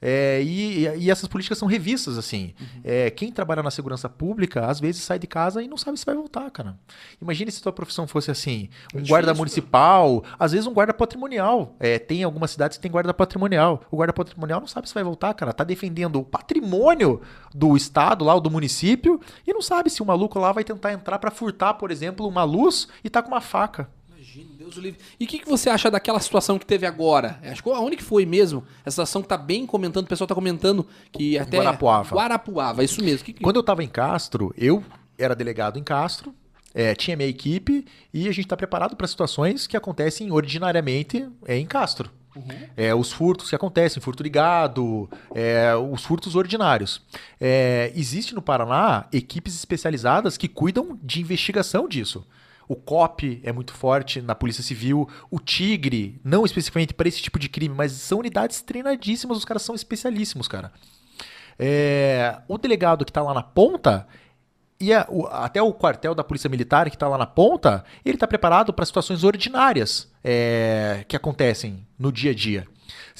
É, e, e- essas políticas são revistas, assim. Uhum. É, quem trabalha na segurança pública, às vezes sai de casa e não sabe se vai voltar, cara. Imagine se tua profissão fosse assim: um difícil, guarda né? municipal, às vezes um guarda patrimonial. É, tem algumas cidades que tem guarda patrimonial. O guarda patrimonial não sabe se vai voltar, cara. Tá defendendo o patrimônio do estado lá, ou do município, e não sabe se o maluco lá vai tentar entrar pra furtar, por exemplo, uma luz e tá com uma faca. Deus o livre. E o que, que você acha daquela situação que teve agora? Acho que aonde que foi mesmo? Essa situação que tá bem comentando, o pessoal tá comentando que até... Guarapuava. Guarapuava, isso mesmo. Que que- Quando eu tava em Castro, eu era delegado em Castro, é, tinha minha equipe e a gente tá preparado para situações que acontecem ordinariamente é, em Castro. É, os furtos que acontecem, furto de gado, é, os furtos ordinários. É, existe no Paraná equipes especializadas que cuidam de investigação disso. O COP é muito forte na Polícia Civil, o Tigre, não especificamente para esse tipo de crime, mas são unidades treinadíssimas, os caras são especialíssimos, cara. É, o delegado que está lá na ponta, e a- o- até o quartel da Polícia Militar que está lá na ponta, ele está preparado para situações ordinárias é, que acontecem no dia a dia.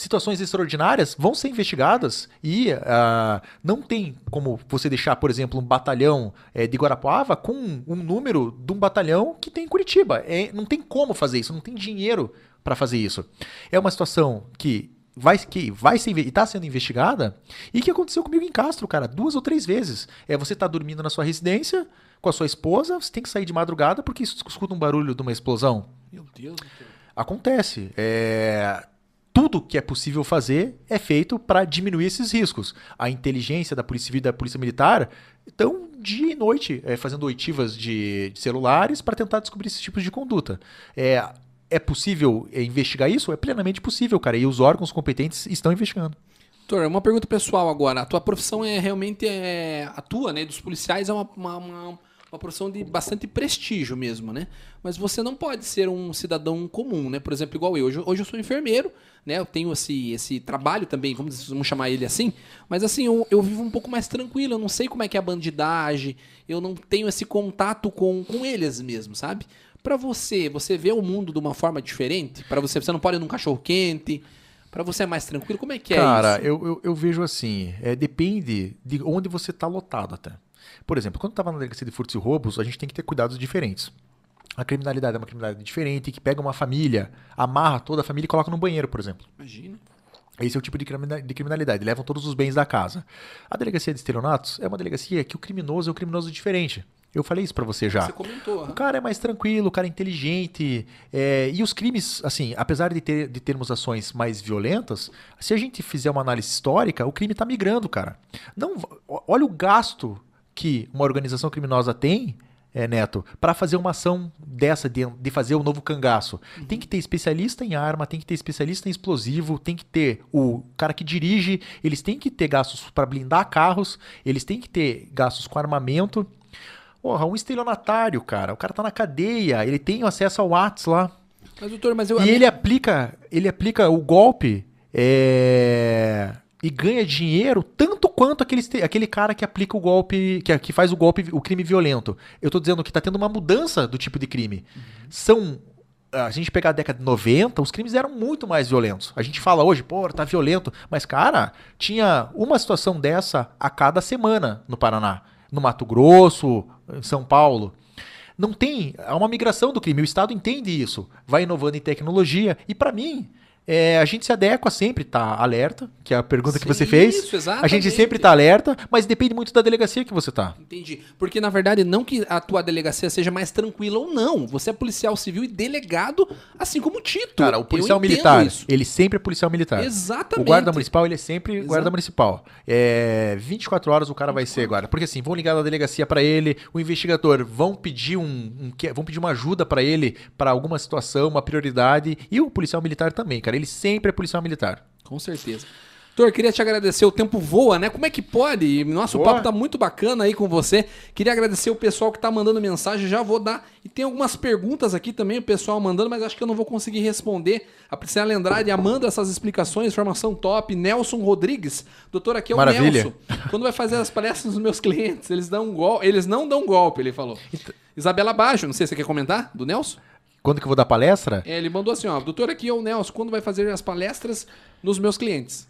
Situações extraordinárias vão ser investigadas e ah, não tem como você deixar, por exemplo, um batalhão eh, de Guarapuava com um número de um batalhão que tem em Curitiba. É, não tem como fazer isso, não tem dinheiro para fazer isso. É uma situação que vai, que vai ser e está sendo investigada e que aconteceu comigo em Castro, cara, duas ou três vezes. É você tá dormindo na sua residência com a sua esposa, você tem que sair de madrugada porque escuta um barulho de uma explosão. Meu Deus, doutor. Acontece. É, Tudo que é possível fazer é feito para diminuir esses riscos. A inteligência da Polícia Civil e da Polícia Militar estão dia e noite é, fazendo oitivas de, de celulares para tentar descobrir esses tipos de conduta. É, é possível é, investigar isso? É plenamente possível, cara. E os órgãos competentes estão investigando. Doutor, uma pergunta pessoal agora. A tua profissão é realmente é, a tua, né? Dos policiais é uma, uma, uma, uma profissão de bastante prestígio mesmo, né? Mas você não pode ser um cidadão comum, né? Por exemplo, igual eu. Hoje, hoje eu sou enfermeiro, né? Eu tenho esse, esse trabalho também, vamos, vamos chamar ele assim. Mas assim, eu, eu vivo um pouco mais tranquilo. Eu não sei como é que é a bandidagem. Eu não tenho esse contato com, com eles mesmo, sabe? Pra você, você vê o mundo de uma forma diferente? Pra você, você não pode ir num cachorro quente? Pra você é mais tranquilo? Como é que é Cara, isso? eu, eu, eu vejo assim, é, depende de onde você tá lotado até. Por exemplo, quando eu tava na delegacia de furtos e roubos, a gente tem que ter cuidados diferentes. A criminalidade é uma criminalidade diferente, que pega uma família, amarra toda a família e coloca no banheiro, por exemplo. Imagina. Esse é o tipo de crimina- de criminalidade. Levam todos os bens da casa. A delegacia de estelionatos é uma delegacia que o criminoso é um criminoso diferente. Eu falei isso pra você já. Você comentou. O cara é mais tranquilo, o cara é inteligente. é, e os crimes, assim, apesar de, ter, de termos ações mais violentas, se a gente fizer uma análise histórica, o crime tá migrando, cara. Não, olha o gasto que uma organização criminosa tem, é, Neto, para fazer uma ação dessa, de, de fazer o novo cangaço. Tem que ter especialista em arma, tem que ter especialista em explosivo, tem que ter o cara que dirige, eles têm que ter gastos para blindar carros, eles têm que ter gastos com armamento. Porra, um estelionatário, cara. O cara tá na cadeia, ele tem acesso ao Whats lá. Mas, doutor, mas eu. E ele aplica, ele aplica o golpe é, e ganha dinheiro tanto quanto aquele, aquele cara que aplica o golpe, que, que faz o golpe, o crime violento. Eu tô dizendo que tá tendo uma mudança do tipo de crime. São. A gente pegar a década de 90, os crimes eram muito mais violentos. A gente fala hoje, pô, tá violento. Mas, cara, tinha uma situação dessa a cada semana no Paraná. No Mato Grosso, em São Paulo. Não tem. Há uma migração do crime. O Estado entende isso. Vai inovando em tecnologia. E pra mim, é, a gente se adequa sempre, tá alerta, que é a pergunta que você Sim, fez. isso, a gente exatamente. sempre tá alerta, mas depende muito da delegacia que você tá. Entendi. Porque, na verdade, não que a tua delegacia seja mais tranquila ou não. Você é policial civil e delegado, assim como o Tito. Cara, o policial militar, isso. ele sempre é policial militar. Exatamente. O guarda municipal, ele é sempre Exato. guarda municipal. É, 24 horas o cara vai ser guarda. Porque assim, vão ligar na delegacia pra ele, o investigador vão pedir um, um vão pedir uma ajuda pra ele pra alguma situação, uma prioridade, e o policial militar também, cara, ele sempre é policial militar. Com certeza. Doutor, queria te agradecer. O tempo voa, né? Como é que pode? Nossa, o Voa. papo tá muito bacana aí com você. Queria agradecer o pessoal que tá mandando mensagem. Já vou dar. E tem algumas perguntas aqui também, o pessoal mandando, mas acho que eu não vou conseguir responder. A Priscila Andrade amando essas explicações, informação top. Nelson Rodrigues. Doutor, aqui é o Maravilha. Nelson. Quando vai fazer as palestras dos meus clientes, eles dão um golpe. Eles não dão golpe, ele falou. Isabela Baixo, não sei se você quer comentar, do Nelson? Quando que eu vou dar palestra? É, ele mandou assim, ó, doutor, aqui é o Nelson, quando vai fazer as palestras nos meus clientes?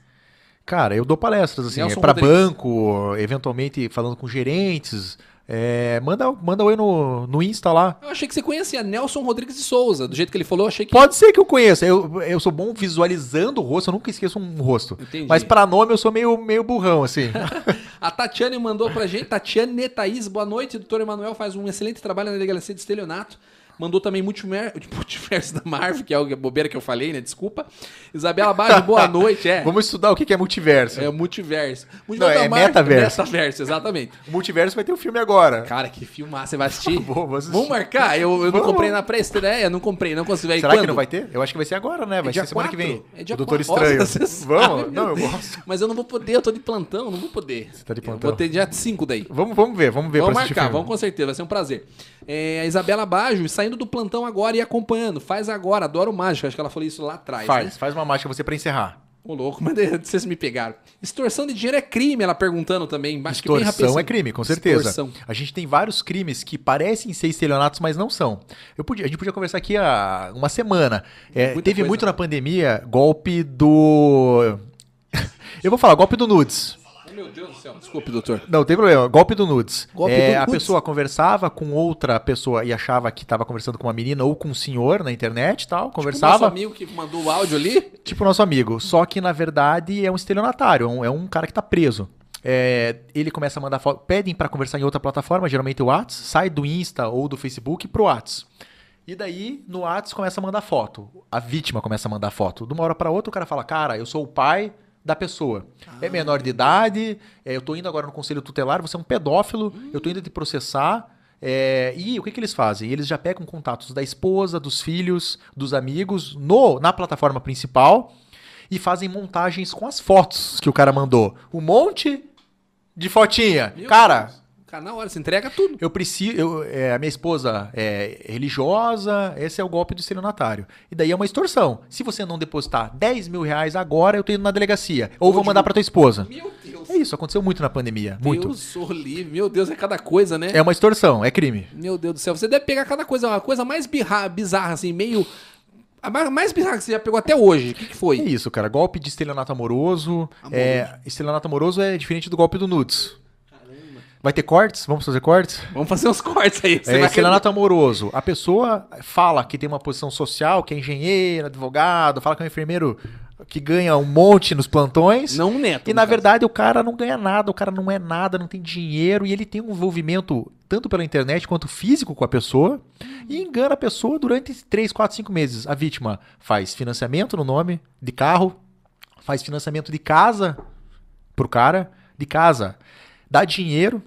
Cara, eu dou palestras, assim, Nelson é pra Rodrigues. banco, eventualmente falando com gerentes. É, manda, manda oi no, no Insta lá. Eu achei que você conhecia Nelson Rodrigues de Souza. Do jeito que ele falou, achei que. Pode ser que eu conheça. Eu, eu sou bom visualizando o rosto, eu nunca esqueço um rosto. Entendi. Mas pra nome eu sou meio, meio burrão, assim. A Tatiane mandou pra gente. Tatiane Thaís, boa noite. Doutor Emanuel faz um excelente trabalho na delegacia de estelionato. Mandou também multiverso da Marvel, que é a bobeira que eu falei, né? Desculpa. Isabela Baggio, boa noite. É. Vamos estudar o que é multiverso. É o multiverso. Não, é metaverso. Metaverso, exatamente. O multiverso vai ter um filme agora. Cara, que filmar. Você vai assistir? Vou- vou assistir. Vamos marcar? Eu, eu não comprei na pré-estreia, não comprei, não consegui. Será Quando? que não vai ter? Eu acho que vai ser agora, né? Vai dia ser semana que vem. É dia o Doutor quatro. Estranho. Nossa, Vamos? sabe, não, eu gosto. Mas eu não vou poder, eu tô de plantão, não vou poder. Você tá de Eu plantão? vou ter dia 5 daí. Vamos, vamos ver, vamos ver Vamos marcar, vamos com certeza, vai ser um prazer. É, a Isabela Baggio, saindo do plantão agora e acompanhando. Faz agora, adoro mágica. Acho que ela falou isso lá atrás. Faz, Né? faz uma mágica você pra encerrar. Ô, louco, mas vocês me pegaram. Extorsão de dinheiro é crime, ela perguntando também. Acho Extorsão é crime, com certeza. Extorsão. A gente tem vários crimes que parecem ser estelionatos, mas não são. Eu podia, a gente podia conversar aqui há uma semana. É, teve coisa. muito na pandemia golpe do. Eu vou falar, golpe do nudes. Meu Deus do céu, desculpe, doutor. Não, tem problema. Golpe do nudes. Golpe É, do a nudes. pessoa conversava com outra pessoa e achava que estava conversando com uma menina ou com um senhor na internet e tal. O nosso Conversava. amigo que mandou o áudio ali. Tipo o nosso amigo. Só que, na verdade, é um estelionatário. É um, é um cara que tá preso. É, ele começa a mandar foto. Pedem pra conversar em outra plataforma, geralmente o WhatsApp. Sai do Insta ou do Facebook pro WhatsApp. E daí, no WhatsApp, começa a mandar foto. A vítima começa a mandar foto. De uma hora pra outra, o cara fala: Cara, eu sou o pai da pessoa. É menor de idade, é, eu tô indo agora no conselho tutelar, você é um pedófilo, eu tô indo te processar. É, e o que, que eles fazem? Eles já pegam contatos da esposa, dos filhos, dos amigos no, na plataforma principal e fazem montagens com as fotos que o cara mandou. Um monte de fotinha. Meu cara, Cara, na hora, você entrega tudo. Eu preciso. Eu, é, a minha esposa é religiosa, esse é o golpe do estelionatário. E daí é uma extorsão. Se você não depositar 10 mil reais agora, eu tô indo na delegacia. Ou vou mandar pra tua esposa. Meu Deus. É isso, aconteceu muito na pandemia. Muito. Deus sou livre. Meu Deus, é cada coisa, né? É uma extorsão, é crime. Meu Deus do céu. Você deve pegar cada coisa, uma coisa mais bizarra, assim, meio. A ma- mais bizarra que você já pegou até hoje. O que, que É foi? isso, cara. Golpe de estelionato amoroso. É, estelionato amoroso é diferente do golpe do nudes. Vai ter cortes? Vamos fazer cortes? Vamos fazer uns cortes aí. Você É, estelionato amoroso. A pessoa fala que tem uma posição social, que é engenheiro, advogado, fala que é um enfermeiro que ganha um monte nos plantões. Não um neto. E na caso. verdade o cara não ganha nada, o cara não é nada, não tem dinheiro e ele tem um envolvimento tanto pela internet quanto físico com a pessoa e engana a pessoa durante 3, 4, 5 meses. A vítima faz financiamento no nome de carro, faz financiamento de casa pro cara, de casa, dá dinheiro,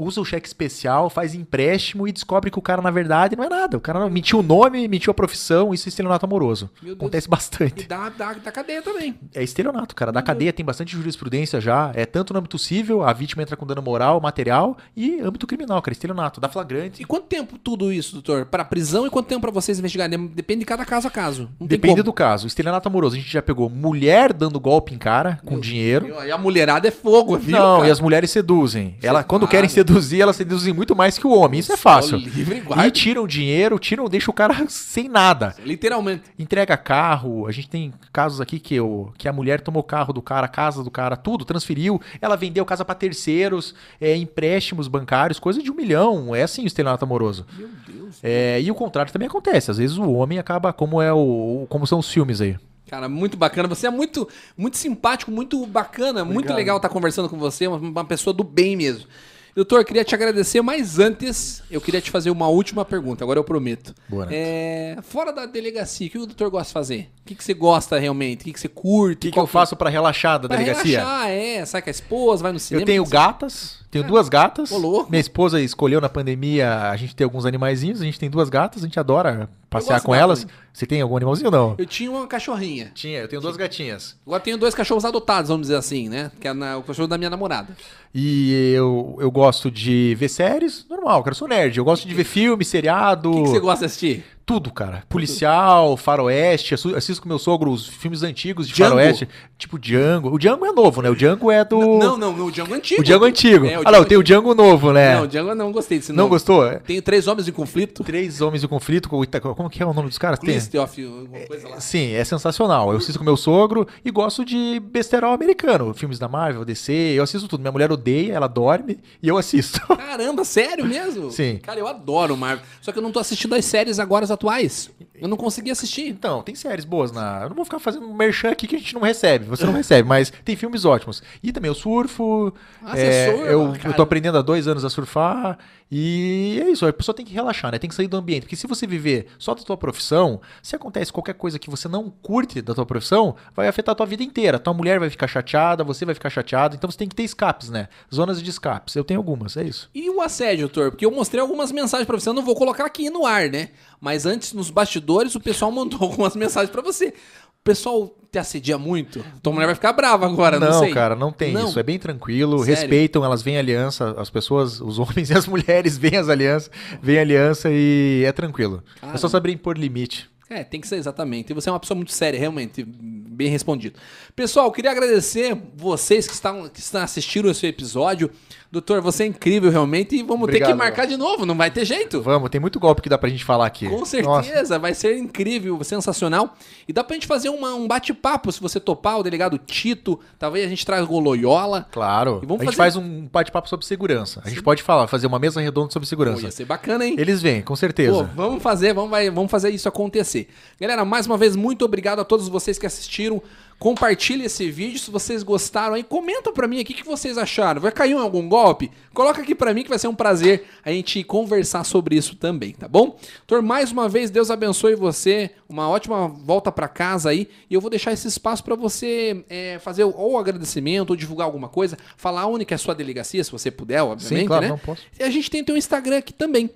usa o cheque especial, faz empréstimo e descobre que o cara na verdade não é nada. O cara mentiu o nome, mentiu a profissão, isso é estelionato amoroso. Deus. Acontece E bastante. da, da, da cadeia também. É estelionato, cara. Da cadeia tem bastante jurisprudência já. É tanto no âmbito civil, a vítima entra com dano moral, material, e âmbito criminal, cara. Estelionato, dá flagrante. E quanto tempo tudo isso, doutor? Pra prisão e quanto tempo pra vocês investigarem? Depende de cada caso a caso. Não Depende do caso. Estelionato amoroso, a gente já pegou mulher dando golpe em cara com Meu dinheiro. E a mulherada é fogo, viu? Não, cara? e as mulheres seduzem. Ela, quando claro. querem seduzir, elas seduzem muito mais que o homem. Isso é fácil. livre e tiram dinheiro, tiram, deixa o cara sem nada. Literalmente. Entrega carro. A gente tem casos aqui que, o, que a mulher tomou carro do cara, a casa do cara, tudo, transferiu. Ela vendeu casa pra terceiros, é, empréstimos bancários, coisa de um milhão. É assim o estelionato amoroso. Meu Deus. É, e o contrário também acontece. Às vezes o homem acaba, como é o, como são os filmes aí. Cara, muito bacana. Você é muito, muito simpático, muito bacana, muito legal estar conversando com você, uma, uma pessoa do bem mesmo. Doutor, queria te agradecer, mas antes eu queria te fazer uma última pergunta, agora eu prometo. Boa, Neto. É, fora da delegacia, o que o doutor gosta de fazer? O que, que você gosta realmente? O que, que você curte? O que, que eu faço pra relaxar da Pra delegacia? relaxar, é. Sai com a esposa, vai no cinema. Eu tenho gatas, tenho duas gatas. Ô. Minha esposa escolheu na pandemia a gente ter alguns animaizinhos, a gente tem duas gatas, a gente adora passear com elas. Você tem algum animalzinho ou não? Eu tinha uma cachorrinha. Tinha, eu tenho duas gatinhas. Agora tenho dois cachorros adotados, vamos dizer assim, né? Que é na- o cachorro da minha namorada. E eu, eu gosto de ver séries, normal, cara, eu sou nerd. Eu gosto de ver filme, seriado, O que, que você gosta de assistir? Tudo, cara. Policial, faroeste, assisto com meu sogro os filmes antigos de Django? faroeste, tipo Django. O Django é novo, né? O Django é do... Não, não, no Django antigo. O Django antigo. É, o ah, não, tem o Django novo, né? Não, o Django eu não gostei desse Não gostou? É. Tenho três homens em conflito. Três Homens em Conflito com o. Como que é o nome dos caras? Tem- of alguma coisa lá. Sim, é sensacional. Eu assisto com meu sogro e gosto de besterol americano. Filmes da Marvel, DC, eu assisto tudo. Minha mulher odeia, ela dorme e eu assisto. Caramba, sério mesmo? Sim. Cara, eu adoro Marvel. Só que eu não tô assistindo as séries agora as atuais. Eu não consegui assistir. Então, tem séries boas na. Eu não vou ficar fazendo merchan aqui que a gente não recebe. Você não recebe, mas tem filmes ótimos. E também eu surfo. Ah, você é, surfa, eu, cara. eu tô aprendendo há dois anos a surfar. E é isso. A pessoa tem que relaxar, né? Tem que sair do ambiente. Porque se você viver só da tua profissão, se acontece qualquer coisa que você não curte da tua profissão, vai afetar a tua vida inteira. Tua mulher vai ficar chateada, você vai ficar chateado. Então você tem que ter escapes, né? Zonas de escapes. Eu tenho algumas, é isso. E o assédio, doutor? Porque eu mostrei algumas mensagens pra você. Eu não vou colocar aqui no ar, né? Mas antes, nos bastidores, o pessoal mandou algumas mensagens pra você. O pessoal te assedia muito? Tua mulher vai ficar brava agora, não, Não, sei. cara, não tem Não? isso. É bem tranquilo. Sério? Respeitam, elas veem aliança. As pessoas, os homens e as mulheres veem as alianças, veem aliança e é tranquilo. É Caramba. só saber impor limite. É, tem que ser exatamente. E você é uma pessoa muito séria, realmente. Bem respondido. Pessoal, queria agradecer vocês que estão, que estão assistindo esse episódio. Doutor, você é incrível, realmente. E vamos ter Obrigado, que marcar de novo, não vai ter jeito. Vamos, tem muito golpe que dá pra gente falar aqui. Com Nossa, certeza, vai ser incrível, sensacional. E dá pra gente fazer uma- um bate-papo, se você topar, o delegado Tito. Talvez a gente traga o Loyola. claro. A gente fazer- faz um bate-papo sobre segurança. A gente pode falar, fazer uma mesa redonda sobre Pô, segurança. ia ser bacana, hein? Eles vêm, com certeza. Pô, vamos fazer, vamos, vai- vamos fazer isso acontecer. Galera, mais uma vez, muito obrigado a todos vocês que assistiram. Compartilhe esse vídeo se vocês gostaram aí. Comenta pra mim aqui o que vocês acharam. Vai cair em algum golpe? Coloca aqui pra mim que vai ser um prazer a gente conversar sobre isso também, tá bom? Doutor, mais uma vez, Deus abençoe você. Uma ótima volta pra casa aí. E eu vou deixar esse espaço pra você é, fazer ou agradecimento ou divulgar alguma coisa. Falar onde que é a sua delegacia, se você puder, obviamente, Sim, claro, né? não posso. E a gente tem teu Instagram aqui também.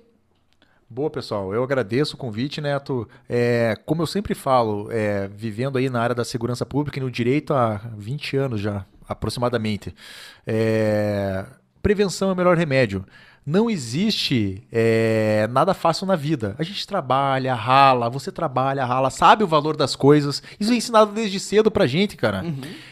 Boa, pessoal. Eu agradeço o convite, Neto. É, como eu sempre falo, é, vivendo aí na área da segurança pública e no direito há 20 anos já, aproximadamente. É, prevenção é o melhor remédio. Não existe é, nada fácil na vida. A gente trabalha, rala, você trabalha, rala, sabe o valor das coisas. Isso é ensinado desde cedo pra gente, cara.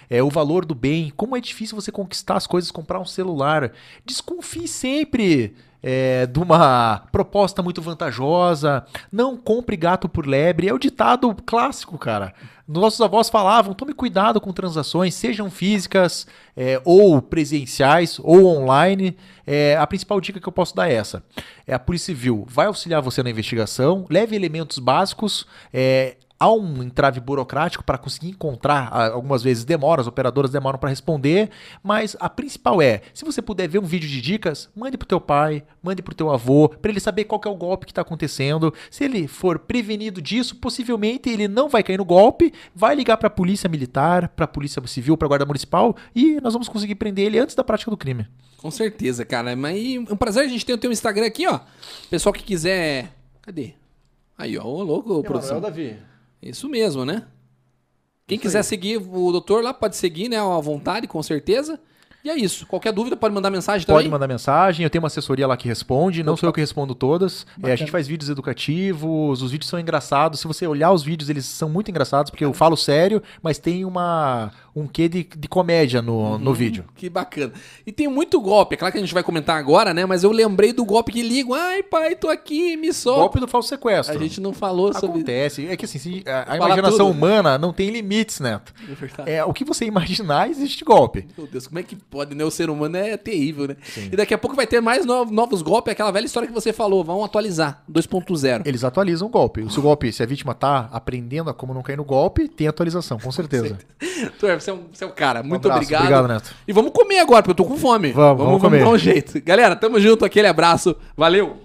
É o valor do bem. Como é difícil você conquistar as coisas, comprar um celular. Desconfie sempre é, de uma proposta muito vantajosa. Não compre gato por lebre. É o ditado clássico, cara. Nossos avós falavam: tome cuidado com transações, sejam físicas é, ou presenciais ou online. É, a principal dica que eu posso dar é essa: é a Polícia Civil vai auxiliar você na investigação, leve elementos básicos. É, há um entrave burocrático para conseguir encontrar, ah, algumas vezes demora, as operadoras demoram para responder, mas a principal é, se você puder ver um vídeo de dicas, mande pro teu pai, mande pro teu avô, para ele saber qual que é o golpe que está acontecendo. Se ele for prevenido disso, possivelmente ele não vai cair no golpe, vai ligar para a polícia militar, para a polícia civil, para a guarda municipal e nós vamos conseguir prender ele antes da prática do crime. Com certeza, cara. Mas é um prazer a gente ter o teu Instagram aqui, ó. Pessoal que quiser. Cadê? Aí, ó. Ô, louco, produção. Davi. Isso mesmo, né? Quem quiser seguir o doutor lá, pode seguir, né? À vontade, com certeza. E é isso. Qualquer dúvida, pode mandar mensagem também. Pode mandar mensagem, eu tenho uma assessoria lá que responde, não sou eu que respondo todas. É, a gente faz vídeos educativos, os vídeos são engraçados. Se você olhar os vídeos, eles são muito engraçados, porque eu falo sério, mas tem uma, um quê de, de comédia no, no vídeo. Que bacana. E tem muito golpe, é claro que a gente vai comentar agora, né? Mas eu lembrei do golpe que ligam. Ai, pai, tô aqui, me solta. Golpe do falso sequestro. A gente não falou sobre. Acontece. É que assim, se- a, a imaginação tudo. humana não tem limites, Neto. É verdade. É, o que você imaginar, existe golpe. Meu Deus, como é que pode, né? O ser humano é terrível, né? E daqui a pouco vai ter mais no- novos golpes, aquela velha história que você falou. Vão atualizar. 2.0. Eles atualizam o golpe. Se o golpe, se a vítima tá aprendendo a como não cair no golpe, tem atualização, com certeza. Doutor, você é, um, você é um cara. Muito um abraço, obrigado. Obrigado, Neto. E vamos comer agora, porque eu tô com fome. Vamos, vamos, vamos comer. Vamos dar um jeito. Galera, tamo junto. Aquele abraço. Valeu.